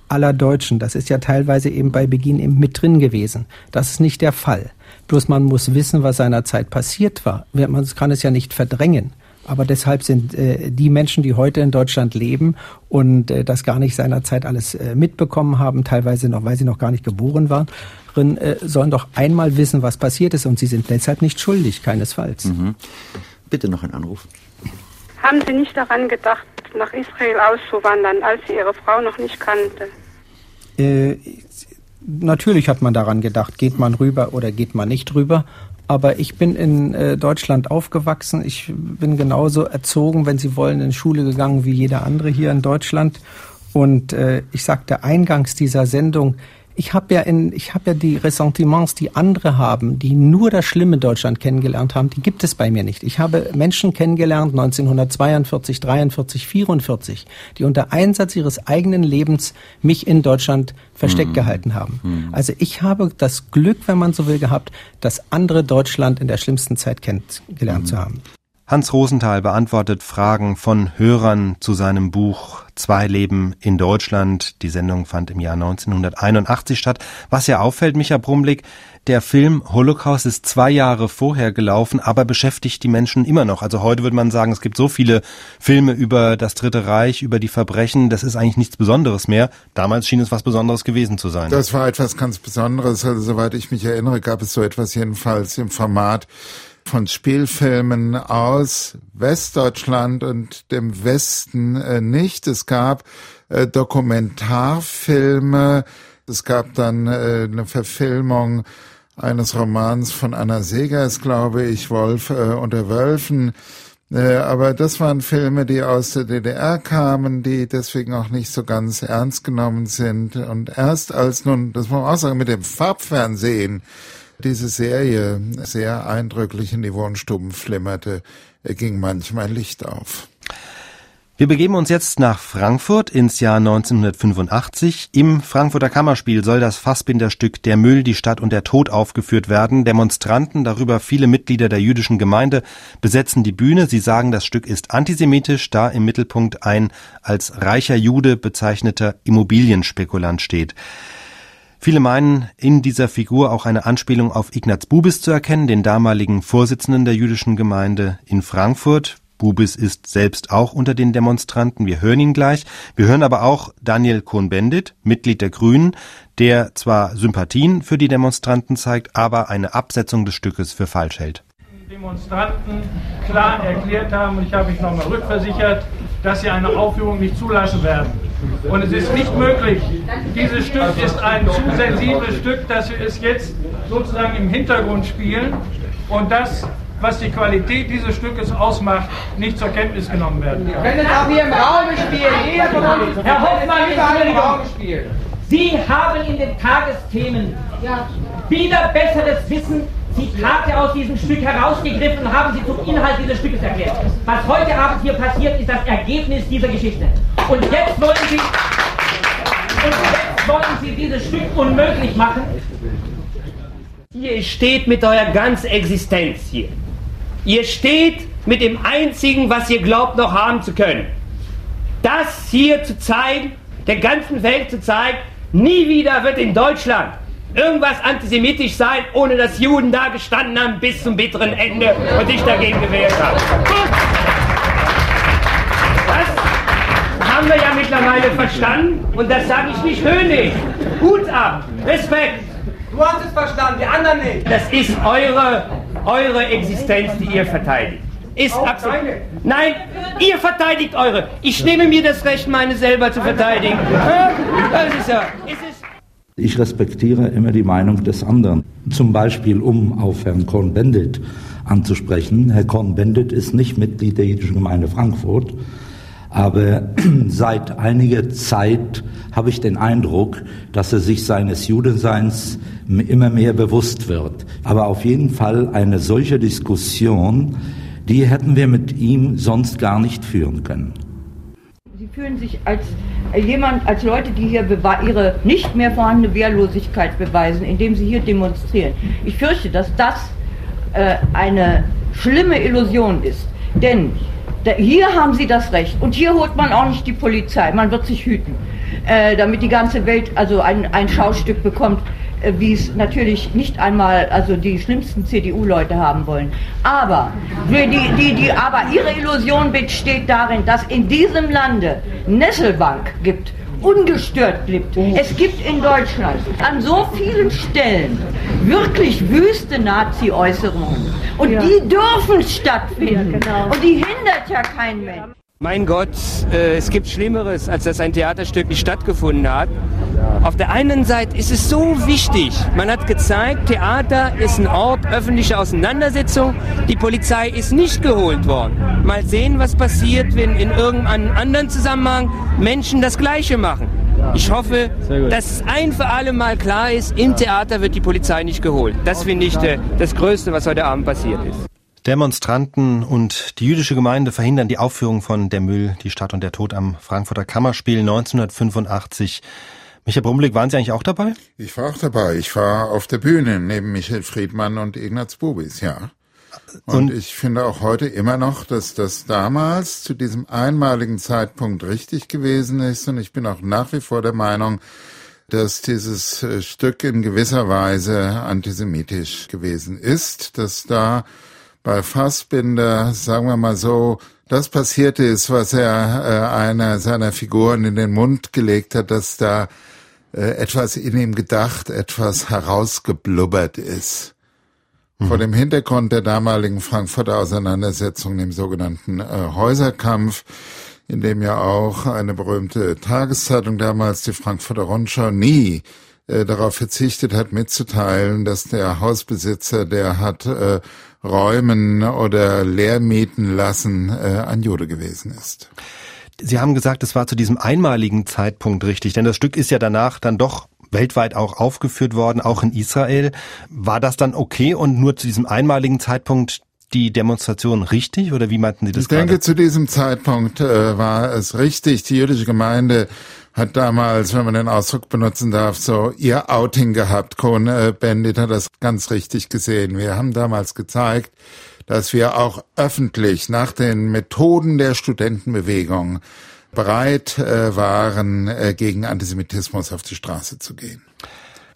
aller Deutschen. Das ist ja teilweise eben bei Beginn eben mit drin gewesen. Das ist nicht der Fall. Bloß man muss wissen, was seinerzeit passiert war. Man kann es ja nicht verdrängen. Aber deshalb sind äh, die Menschen, die heute in Deutschland leben und äh, das gar nicht seinerzeit alles äh, mitbekommen haben, teilweise noch, weil sie noch gar nicht geboren waren, drin, äh, sollen doch einmal wissen, was passiert ist und sie sind deshalb nicht schuldig, keinesfalls. Mhm. Bitte noch ein Anruf. Haben Sie nicht daran gedacht, nach Israel auszuwandern, als Sie Ihre Frau noch nicht kannte? Äh, natürlich hat man daran gedacht, geht man rüber oder geht man nicht rüber. Aber ich bin in äh, Deutschland aufgewachsen. Ich bin genauso erzogen, wenn Sie wollen, in Schule gegangen wie jeder andere hier in Deutschland. Und äh, ich sagte eingangs dieser Sendung, ich habe ja in, ich habe ja die Ressentiments, die andere haben, die nur das Schlimme Deutschland kennengelernt haben, die gibt es bei mir nicht. Ich habe Menschen kennengelernt 1942, 43, 44, die unter Einsatz ihres eigenen Lebens mich in Deutschland versteckt mhm. gehalten haben. Mhm. Also ich habe das Glück, wenn man so will, gehabt, das andere Deutschland in der schlimmsten Zeit kennengelernt mhm. zu haben. Hans Rosenthal beantwortet Fragen von Hörern zu seinem Buch Zwei Leben in Deutschland. Die Sendung fand im Jahr 1981 statt. Was ja auffällt, Micha Brumblick, der Film Holocaust ist zwei Jahre vorher gelaufen, aber beschäftigt die Menschen immer noch. Also heute würde man sagen, es gibt so viele Filme über das Dritte Reich, über die Verbrechen, das ist eigentlich nichts Besonderes mehr. Damals schien es was Besonderes gewesen zu sein. Das war etwas ganz Besonderes. Also, soweit ich mich erinnere, gab es so etwas jedenfalls im Format von Spielfilmen aus Westdeutschland und dem Westen äh, nicht. Es gab äh, Dokumentarfilme, es gab dann äh, eine Verfilmung eines Romans von Anna Segers, glaube ich, Wolf äh, unter Wölfen. Äh, aber das waren Filme, die aus der DDR kamen, die deswegen auch nicht so ganz ernst genommen sind. Und erst als nun, das muss man auch sagen, mit dem Farbfernsehen diese Serie sehr eindrücklich in die Wohnstuben flimmerte, ging manchmal Licht auf. Wir begeben uns jetzt nach Frankfurt ins Jahr 1985. Im Frankfurter Kammerspiel soll das Fassbinderstück Der Müll, die Stadt und der Tod aufgeführt werden. Demonstranten, darüber viele Mitglieder der jüdischen Gemeinde, besetzen die Bühne. Sie sagen, das Stück ist antisemitisch, da im Mittelpunkt ein als reicher Jude bezeichneter Immobilienspekulant steht. Viele meinen, in dieser Figur auch eine Anspielung auf Ignaz Bubis zu erkennen, den damaligen Vorsitzenden der jüdischen Gemeinde in Frankfurt. Bubis ist selbst auch unter den Demonstranten. Wir hören ihn gleich. Wir hören aber auch Daniel Cohn-Bendit, Mitglied der Grünen, der zwar Sympathien für die Demonstranten zeigt, aber eine Absetzung des Stückes für falsch hält. Demonstranten klar erklärt haben, und ich habe mich nochmal rückversichert, dass sie eine Aufführung nicht zulassen werden. Und es ist nicht möglich, dieses Stück ist ein zu sensibles Stück, dass wir es jetzt sozusagen im Hintergrund spielen und das was die Qualität dieses Stückes ausmacht, nicht zur Kenntnis genommen werden kann. Wir können es auch hier im Raum spielen. Jeder von uns. Herr Hoffmann, überall im Raum spielen. Sie haben in den Tagesthemen wieder besseres Wissen Zitate aus diesem Stück herausgegriffen und haben sie zum Inhalt dieses Stückes erklärt. Was heute Abend hier passiert, ist das Ergebnis dieser Geschichte. Und jetzt wollen Sie, und jetzt wollen Sie dieses Stück unmöglich machen. Ihr steht mit eurer ganzen Existenz hier. Ihr steht mit dem einzigen, was ihr glaubt noch haben zu können. Das hier zu zeigen, der ganzen Welt zu zeigen, nie wieder wird in Deutschland irgendwas antisemitisch sein, ohne dass Juden da gestanden haben bis zum bitteren Ende und sich dagegen gewehrt haben. Das haben wir ja mittlerweile verstanden und das sage ich nicht höhnisch. Hut ab, Respekt. Du hast es verstanden, die anderen nicht. Das ist eure, eure Existenz, die ihr verteidigt. Ist absolut. Nein, ihr verteidigt eure. Ich nehme mir das Recht, meine selber zu verteidigen. Das ist ja. Ist ich respektiere immer die Meinung des anderen. Zum Beispiel, um auf Herrn Cohn-Bendit anzusprechen. Herr Cohn-Bendit ist nicht Mitglied der jüdischen Gemeinde Frankfurt, aber seit einiger Zeit habe ich den Eindruck, dass er sich seines Judenseins immer mehr bewusst wird. Aber auf jeden Fall eine solche Diskussion, die hätten wir mit ihm sonst gar nicht führen können. Fühlen sich als jemand, als Leute, die hier ihre nicht mehr vorhandene Wehrlosigkeit beweisen, indem sie hier demonstrieren. Ich fürchte, dass das äh, eine schlimme Illusion ist. Denn da, hier haben sie das Recht und hier holt man auch nicht die Polizei. Man wird sich hüten, äh, damit die ganze Welt also ein, ein Schaustück bekommt, äh, wie es natürlich nicht einmal also die schlimmsten CDU-Leute haben wollen. Aber, die, die, die, aber ihre Illusion besteht darin, dass in diesem Lande Nesselbank gibt ungestört gibt. Es gibt in Deutschland an so vielen Stellen wirklich wüste Nazi-Äußerungen. Und ja. die dürfen stattfinden. Ja, genau. Und die hindert ja kein Mensch. Mein Gott, äh, es gibt Schlimmeres, als dass ein Theaterstück nicht stattgefunden hat. Auf der einen Seite ist es so wichtig. Man hat gezeigt, Theater ist ein Ort öffentlicher Auseinandersetzung. Die Polizei ist nicht geholt worden. Mal sehen, was passiert, wenn in irgendeinem anderen Zusammenhang Menschen das Gleiche machen. Ich hoffe, dass ein für alle Mal klar ist, im Theater wird die Polizei nicht geholt. Das finde ich das Größte, was heute Abend passiert ist. Demonstranten und die jüdische Gemeinde verhindern die Aufführung von Der Müll, die Stadt und der Tod am Frankfurter Kammerspiel 1985. Michael Brumblick, waren Sie eigentlich auch dabei? Ich war auch dabei. Ich war auf der Bühne neben Michael Friedmann und Ignaz Bubis, ja. Und, und ich finde auch heute immer noch, dass das damals zu diesem einmaligen Zeitpunkt richtig gewesen ist. Und ich bin auch nach wie vor der Meinung, dass dieses äh, Stück in gewisser Weise antisemitisch gewesen ist, dass da bei Fassbinder, sagen wir mal so, das passierte ist, was er äh, einer seiner Figuren in den Mund gelegt hat, dass da äh, etwas in ihm gedacht, etwas herausgeblubbert ist. Mhm. Vor dem Hintergrund der damaligen Frankfurter Auseinandersetzung, dem sogenannten äh, Häuserkampf, in dem ja auch eine berühmte Tageszeitung damals, die Frankfurter Rundschau, nie äh, darauf verzichtet hat, mitzuteilen, dass der Hausbesitzer, der hat äh, räumen oder leer mieten lassen, äh, ein Jude gewesen ist. Sie haben gesagt, es war zu diesem einmaligen Zeitpunkt richtig, denn das Stück ist ja danach dann doch weltweit auch aufgeführt worden, auch in Israel. War das dann okay und nur zu diesem einmaligen Zeitpunkt die Demonstration richtig oder wie meinten Sie das? Ich denke, gerade? zu diesem Zeitpunkt äh, war es richtig. Die jüdische Gemeinde hat damals, wenn man den Ausdruck benutzen darf, so ihr Outing gehabt. Cohn äh, Bandit hat das ganz richtig gesehen. Wir haben damals gezeigt, dass wir auch öffentlich nach den Methoden der Studentenbewegung bereit äh, waren, äh, gegen Antisemitismus auf die Straße zu gehen.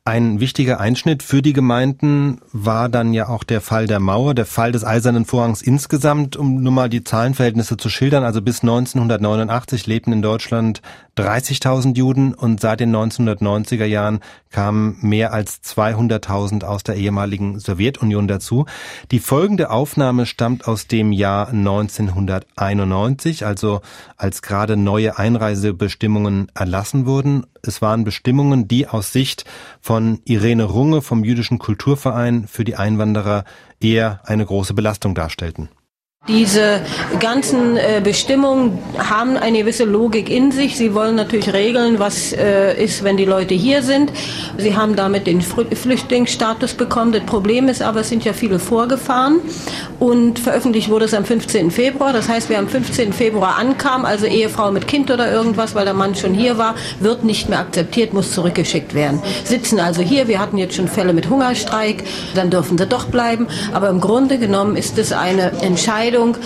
Ein wichtiger Einschnitt für die Gemeinden war dann ja auch der Fall der Mauer, der Fall des Eisernen Vorhangs insgesamt, um nur mal die Zahlenverhältnisse zu schildern. Also bis 1989 lebten in Deutschland 30.000 Juden und seit den 1990er Jahren kamen mehr als 200.000 aus der ehemaligen Sowjetunion dazu. Die folgende Aufnahme stammt aus dem Jahr 1991, also als gerade neue Einreisebestimmungen erlassen wurden. Es waren Bestimmungen, die aus Sicht von Irene Runge vom Jüdischen Kulturverein für die Einwanderer eher eine große Belastung darstellten. Diese ganzen äh, Bestimmungen haben eine gewisse Logik in sich. Sie wollen natürlich regeln, was äh, ist, wenn die Leute hier sind. Sie haben damit den Flüchtlingsstatus bekommen. Das Problem ist aber, es sind ja viele vorgefahren und veröffentlicht wurde es am 15. Februar. Das heißt, wer am 15. Februar ankam, also Ehefrau mit Kind oder irgendwas, weil der Mann schon hier war, wird nicht mehr akzeptiert, muss zurückgeschickt werden. Sitzen also hier. Wir hatten jetzt schon Fälle mit Hungerstreik. Dann dürfen sie doch bleiben. Aber im Grunde genommen ist es eine Entscheidung, Entscheidung,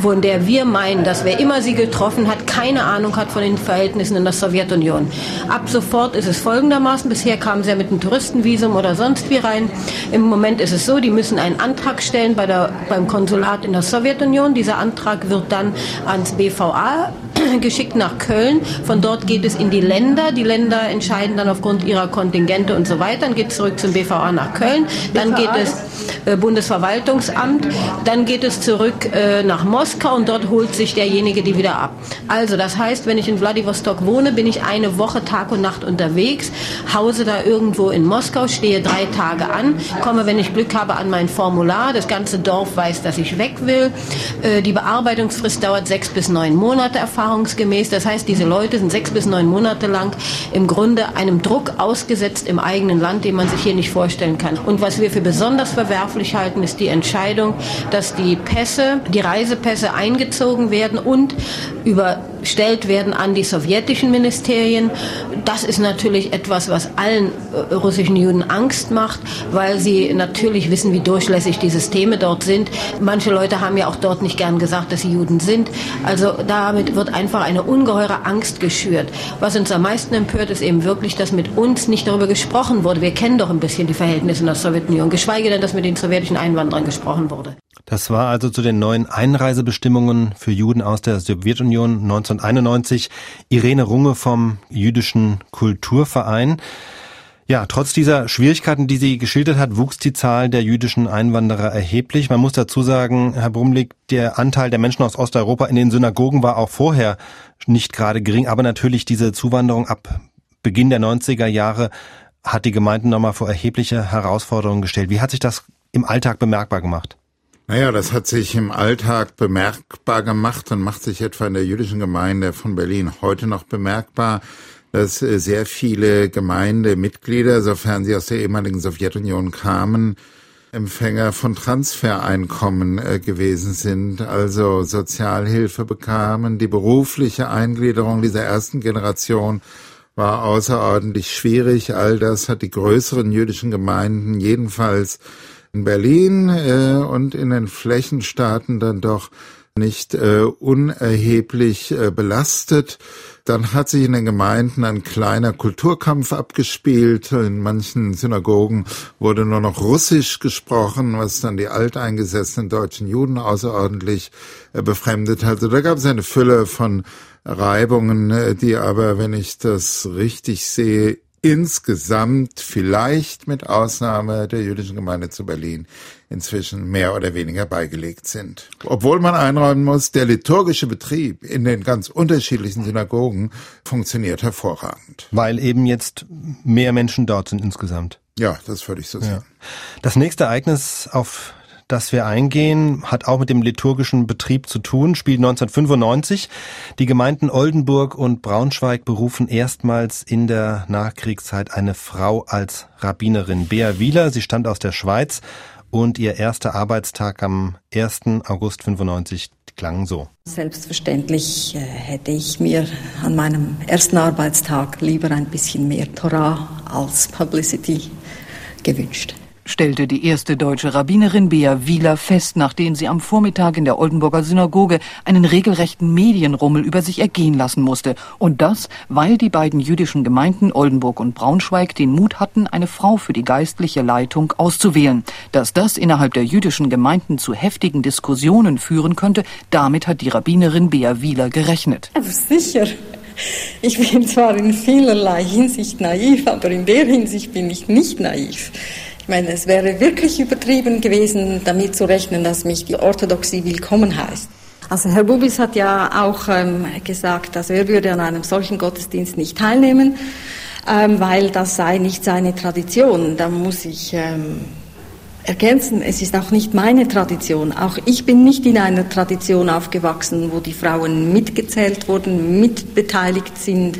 von der wir meinen, dass wer immer sie getroffen hat, keine Ahnung hat von den Verhältnissen in der Sowjetunion. Ab sofort ist es folgendermaßen, bisher kamen sie ja mit einem Touristenvisum oder sonst wie rein. Im Moment ist es so, die müssen einen Antrag stellen bei der, beim Konsulat in der Sowjetunion. Dieser Antrag wird dann ans BVA geschickt nach Köln. Von dort geht es in die Länder. Die Länder entscheiden dann aufgrund ihrer Kontingente und so weiter. Dann geht es zurück zum BVA nach Köln. Dann geht es äh, Bundesverwaltungsamt. Dann geht es zurück äh, nach Moskau und dort holt sich derjenige die wieder ab. Also das heißt, wenn ich in Vladivostok wohne, bin ich eine Woche Tag und Nacht unterwegs, hause da irgendwo in Moskau, stehe drei Tage an, komme, wenn ich Glück habe, an mein Formular. Das ganze Dorf weiß, dass ich weg will. Äh, die Bearbeitungsfrist dauert sechs bis neun Monate erfahrungsgemäß. Das heißt, diese Leute sind sechs bis neun Monate lang im Grunde einem Druck ausgesetzt im eigenen Land, den man sich hier nicht vorstellen kann. Und was wir für besonders verwerflich halten, ist die Entscheidung, dass die Pässe die Reisepässe eingezogen werden und überstellt werden an die sowjetischen Ministerien. Das ist natürlich etwas, was allen äh, russischen Juden Angst macht, weil sie natürlich wissen, wie durchlässig die Systeme dort sind. Manche Leute haben ja auch dort nicht gern gesagt, dass sie Juden sind. Also damit wird einfach eine ungeheure Angst geschürt. Was uns am meisten empört, ist eben wirklich, dass mit uns nicht darüber gesprochen wurde. Wir kennen doch ein bisschen die Verhältnisse in der Sowjetunion, geschweige denn, dass mit den sowjetischen Einwanderern gesprochen wurde. Das war also zu den neuen Einreisebestimmungen für Juden aus der Sowjetunion 1991 Irene Runge vom Jüdischen Kulturverein. Ja, trotz dieser Schwierigkeiten, die sie geschildert hat, wuchs die Zahl der jüdischen Einwanderer erheblich. Man muss dazu sagen, Herr Brumlik, der Anteil der Menschen aus Osteuropa in den Synagogen war auch vorher nicht gerade gering, aber natürlich diese Zuwanderung ab Beginn der 90er Jahre hat die Gemeinden nochmal vor erhebliche Herausforderungen gestellt. Wie hat sich das im Alltag bemerkbar gemacht? Naja, das hat sich im Alltag bemerkbar gemacht und macht sich etwa in der jüdischen Gemeinde von Berlin heute noch bemerkbar, dass äh, sehr viele Gemeindemitglieder, sofern sie aus der ehemaligen Sowjetunion kamen, Empfänger von Transfereinkommen äh, gewesen sind, also Sozialhilfe bekamen. Die berufliche Eingliederung dieser ersten Generation war außerordentlich schwierig. All das hat die größeren jüdischen Gemeinden jedenfalls in Berlin äh, und in den Flächenstaaten dann doch nicht äh, unerheblich äh, belastet. Dann hat sich in den Gemeinden ein kleiner Kulturkampf abgespielt. In manchen Synagogen wurde nur noch Russisch gesprochen, was dann die alteingesessenen deutschen Juden außerordentlich äh, befremdet hat. Also da gab es eine Fülle von Reibungen, äh, die aber, wenn ich das richtig sehe, insgesamt vielleicht mit Ausnahme der jüdischen Gemeinde zu Berlin inzwischen mehr oder weniger beigelegt sind. Obwohl man einräumen muss, der liturgische Betrieb in den ganz unterschiedlichen Synagogen funktioniert hervorragend. Weil eben jetzt mehr Menschen dort sind insgesamt. Ja, das würde ich so sagen. Ja. Das nächste Ereignis auf das wir eingehen, hat auch mit dem liturgischen Betrieb zu tun, spielt 1995. Die Gemeinden Oldenburg und Braunschweig berufen erstmals in der Nachkriegszeit eine Frau als Rabbinerin. Bea Wieler, sie stammt aus der Schweiz und ihr erster Arbeitstag am 1. August 95 klang so. Selbstverständlich äh, hätte ich mir an meinem ersten Arbeitstag lieber ein bisschen mehr Torah als Publicity gewünscht stellte die erste deutsche Rabbinerin Bea Wieler fest, nachdem sie am Vormittag in der Oldenburger Synagoge einen regelrechten Medienrummel über sich ergehen lassen musste. Und das, weil die beiden jüdischen Gemeinden Oldenburg und Braunschweig den Mut hatten, eine Frau für die geistliche Leitung auszuwählen. Dass das innerhalb der jüdischen Gemeinden zu heftigen Diskussionen führen könnte, damit hat die Rabbinerin Bea Wieler gerechnet. Aber sicher. Ich bin zwar in vielerlei Hinsicht naiv, aber in der Hinsicht bin ich nicht naiv. Ich meine, es wäre wirklich übertrieben gewesen, damit zu rechnen, dass mich die Orthodoxie willkommen heißt. Also Herr Bubis hat ja auch ähm, gesagt, dass er würde an einem solchen Gottesdienst nicht teilnehmen. ähm, weil das sei nicht seine Tradition. Da muss ich ähm, ergänzen, es ist auch nicht meine Tradition. Auch ich bin nicht in einer Tradition aufgewachsen, wo die Frauen mitgezählt wurden, mitbeteiligt sind.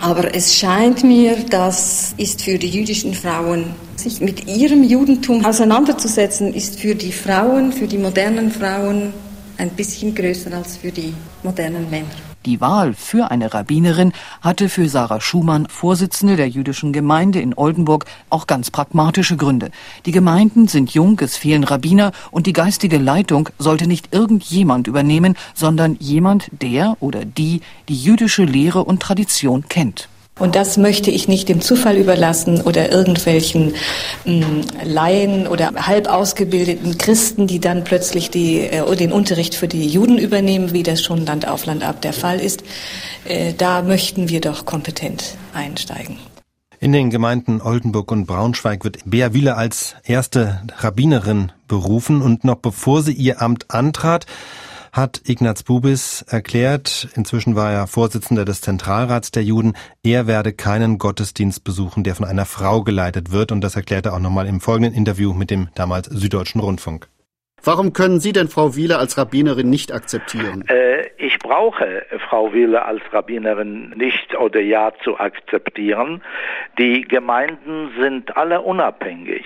Aber es scheint mir, das ist für die jüdischen Frauen, sich mit ihrem Judentum auseinanderzusetzen, ist für die Frauen, für die modernen Frauen ein bisschen größer als für die modernen Männer. Die Wahl für eine Rabbinerin hatte für Sarah Schumann, Vorsitzende der jüdischen Gemeinde in Oldenburg, auch ganz pragmatische Gründe. Die Gemeinden sind jung, es fehlen Rabbiner und die geistige Leitung sollte nicht irgendjemand übernehmen, sondern jemand, der oder die die jüdische Lehre und Tradition kennt. Und das möchte ich nicht dem Zufall überlassen oder irgendwelchen mh, hm, Laien oder halb ausgebildeten Christen, die dann plötzlich die, äh, den Unterricht für die Juden übernehmen, wie das schon Land auf Land ab der Fall ist. Äh, da möchten wir doch kompetent einsteigen. In den Gemeinden Oldenburg und Braunschweig wird Bea Wille als erste Rabbinerin berufen und noch bevor sie ihr Amt antrat, hat Ignaz Bubis erklärt, inzwischen war er Vorsitzender des Zentralrats der Juden, er werde keinen Gottesdienst besuchen, der von einer Frau geleitet wird. Und das erklärte er auch nochmal im folgenden Interview mit dem damals Süddeutschen Rundfunk. Warum können Sie denn Frau Wieler als Rabbinerin nicht akzeptieren? Äh, ich brauche Frau Wieler als Rabbinerin nicht oder ja zu akzeptieren. Die Gemeinden sind alle unabhängig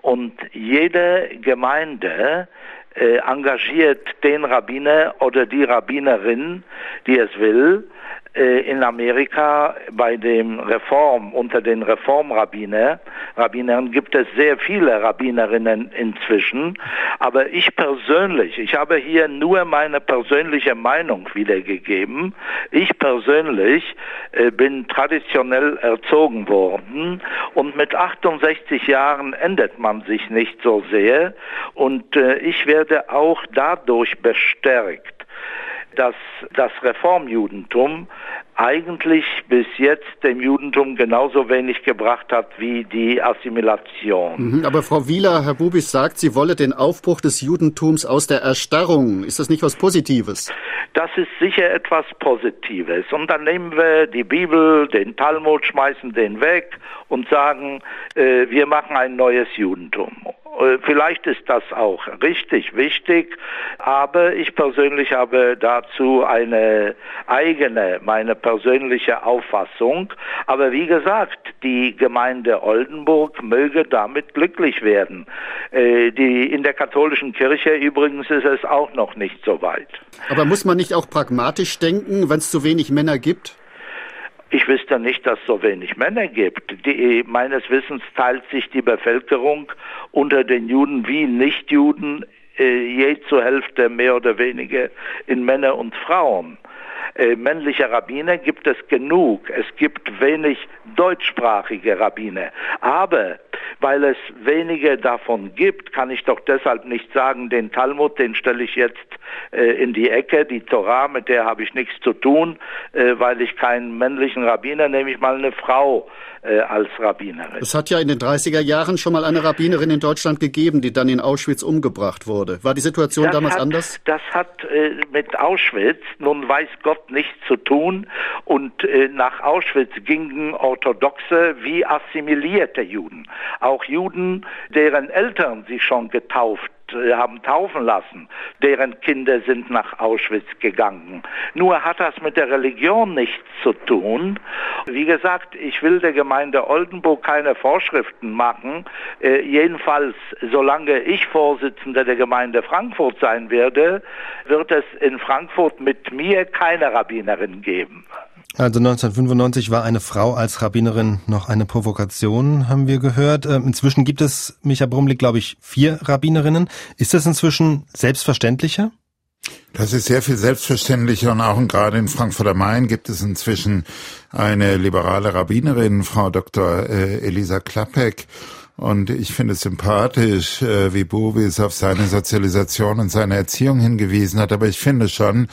und jede Gemeinde engagiert den Rabbiner oder die Rabbinerin, die es will, äh, in Amerika bei dem Reform, unter den Reformrabbiner, Rabbinern gibt es sehr viele Rabbinerinnen inzwischen, aber ich persönlich, ich habe hier nur meine persönliche Meinung wiedergegeben. Ich persönlich äh, bin traditionell erzogen worden. Und mit 68 Jahren ändert man sich nicht so sehr. Und äh, ich werde auch dadurch bestärkt, dass das Reformjudentum eigentlich bis jetzt dem Judentum genauso wenig gebracht hat wie die Assimilation. Mhm, aber Frau Wieler, Herr Bubis sagt, sie wolle den Aufbruch des Judentums aus der Erstarrung. Ist das nicht was Positives? Das ist sicher etwas Positives. Und dann nehmen wir die Bibel, den Talmud, schmeißen den weg und sagen, äh, wir machen ein neues Judentum. Äh, vielleicht ist das auch richtig wichtig, aber ich persönlich habe dazu eine eigene, meine persönliche Auffassung. Aber wie gesagt, die Gemeinde Oldenburg möge damit glücklich werden. Äh, die, in der katholischen Kirche übrigens ist es auch noch nicht so weit. Aber muss man nicht auch pragmatisch denken, wenn es zu wenig Männer gibt? Ich wüsste nicht, dass es so wenig Männer gibt. Die, meines Wissens teilt sich die Bevölkerung unter den Juden wie Nichtjuden äh, je zur Hälfte mehr oder weniger in Männer und Frauen. Äh, männliche Rabbiner gibt es genug. Es gibt wenig deutschsprachige Rabbiner. Aber weil es wenige davon gibt, kann ich doch deshalb nicht sagen, den Talmud, den stelle ich jetzt äh, in die Ecke, die Torah, mit der habe ich nichts zu tun, äh, weil ich keinen männlichen Rabbiner, nehme ich mal eine Frau äh, als Rabbinerin. Es hat ja in den 30er Jahren schon mal eine Rabbinerin in Deutschland gegeben, die dann in Auschwitz umgebracht wurde. War die Situation das damals hat, anders? Das hat äh, mit Auschwitz, nun weiß Gott, nichts zu tun. Und äh, nach Auschwitz gingen orthodoxe wie assimilierte Juden. Auch Juden, deren Eltern sich schon getauft haben taufen lassen, deren Kinder sind nach Auschwitz gegangen. Nur hat das mit der Religion nichts zu tun. Wie gesagt, ich will der Gemeinde Oldenburg keine Vorschriften machen. Äh, jedenfalls, solange ich Vorsitzender der Gemeinde Frankfurt sein werde, wird es in Frankfurt mit mir keine Rabbinerin geben. Also 1995 war eine Frau als Rabbinerin noch eine Provokation, haben wir gehört. Ähm, inzwischen gibt es, Micha Brumlik, glaube ich, vier Rabbinerinnen. Ist das inzwischen selbstverständlicher? Das ist sehr viel selbstverständlicher und auch gerade in Frankfurt am Main gibt es inzwischen eine liberale Rabbinerin, Frau Dr. Äh, Elisa Klappek. Und ich finde es sympathisch, äh, wie Bubis auf seine Sozialisation und seine Erziehung hingewiesen hat. Aber ich finde schon,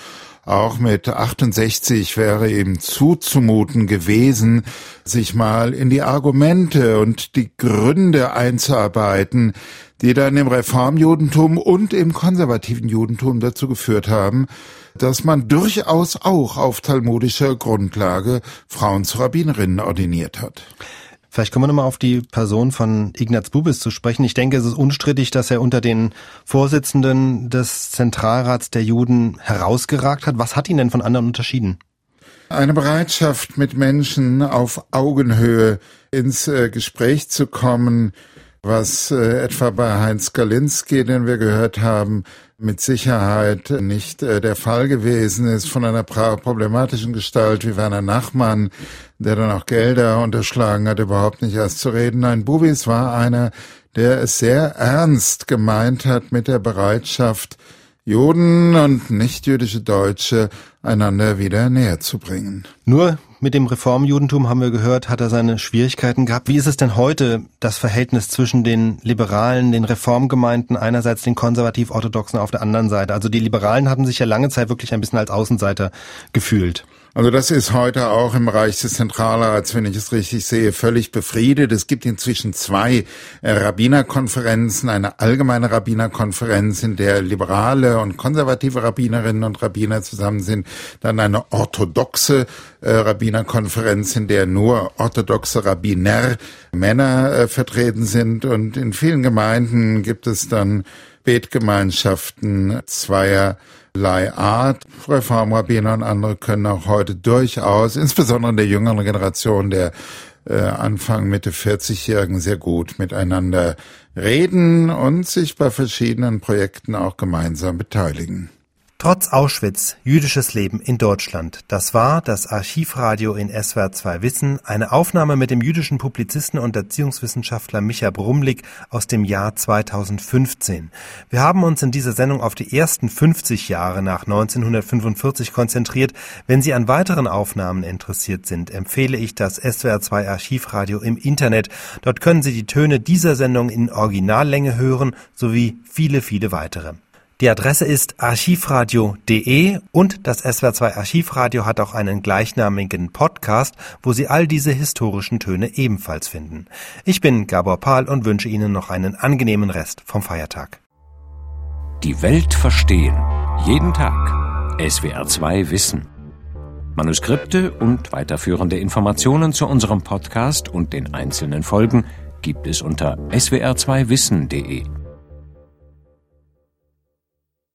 auch mit 68 wäre ihm zuzumuten gewesen, sich mal in die Argumente und die Gründe einzuarbeiten, die dann im Reformjudentum und im konservativen Judentum dazu geführt haben, dass man durchaus auch auf talmudischer Grundlage Frauen zu Rabbinerinnen ordiniert hat. Vielleicht kommen wir nochmal auf die Person von Ignaz Bubis zu sprechen. Ich denke, es ist unstrittig, dass er unter den Vorsitzenden des Zentralrats der Juden herausgeragt hat. Was hat ihn denn von anderen unterschieden? Eine Bereitschaft, mit Menschen auf Augenhöhe ins äh, Gespräch zu kommen, was äh, etwa bei Heinz Galinski, den wir gehört haben, mit Sicherheit nicht äh, der Fall gewesen ist von einer problematischen Gestalt wie Werner Nachmann, der dann auch Gelder unterschlagen hat, überhaupt nicht erst zu reden. Nein, Bubis war einer, der es sehr ernst gemeint hat mit der Bereitschaft, Juden und nichtjüdische Deutsche einander wieder näher zu bringen. Nur mit dem Reformjudentum haben wir gehört, hat er seine Schwierigkeiten gehabt. Wie ist es denn heute, das Verhältnis zwischen den Liberalen, den Reformgemeinden, einerseits den konservativ-orthodoxen auf der anderen Seite? Also die Liberalen haben sich ja lange Zeit wirklich ein bisschen als Außenseiter gefühlt. Also das ist heute auch im Bereich des Zentralrats, wenn ich es richtig sehe, völlig befriedet. Es gibt inzwischen zwei äh, Rabbinerkonferenzen, eine allgemeine Rabbinerkonferenz, in der liberale und konservative Rabbinerinnen und Rabbiner zusammen sind, dann eine orthodoxe äh, Rabbinerkonferenz, in der nur orthodoxe Rabbiner Männer äh, vertreten sind und in vielen Gemeinden gibt es dann Betgemeinschaften zweier Art. Reformrabbiner und andere können auch heute durchaus, insbesondere in der jüngeren Generation der äh, Anfang, Mitte 40-Jährigen, sehr gut miteinander reden und sich bei verschiedenen Projekten auch gemeinsam beteiligen. Trotz Auschwitz jüdisches Leben in Deutschland. Das war das Archivradio in SWR 2 Wissen, eine Aufnahme mit dem jüdischen Publizisten und Erziehungswissenschaftler Micha Brumlik aus dem Jahr 2015. Wir haben uns in dieser Sendung auf die ersten 50 Jahre nach 1945 konzentriert. Wenn Sie an weiteren Aufnahmen interessiert sind, empfehle ich das SWR 2 Archivradio im Internet. Dort können Sie die Töne dieser Sendung in Originallänge hören, sowie viele, viele weitere. Die Adresse ist archivradio.de und das SWR2 Archivradio hat auch einen gleichnamigen Podcast, wo Sie all diese historischen Töne ebenfalls finden. Ich bin Gabor Pahl und wünsche Ihnen noch einen angenehmen Rest vom Feiertag. Die Welt verstehen. Jeden Tag. SWR2 Wissen. Manuskripte und weiterführende Informationen zu unserem Podcast und den einzelnen Folgen gibt es unter swr2wissen.de.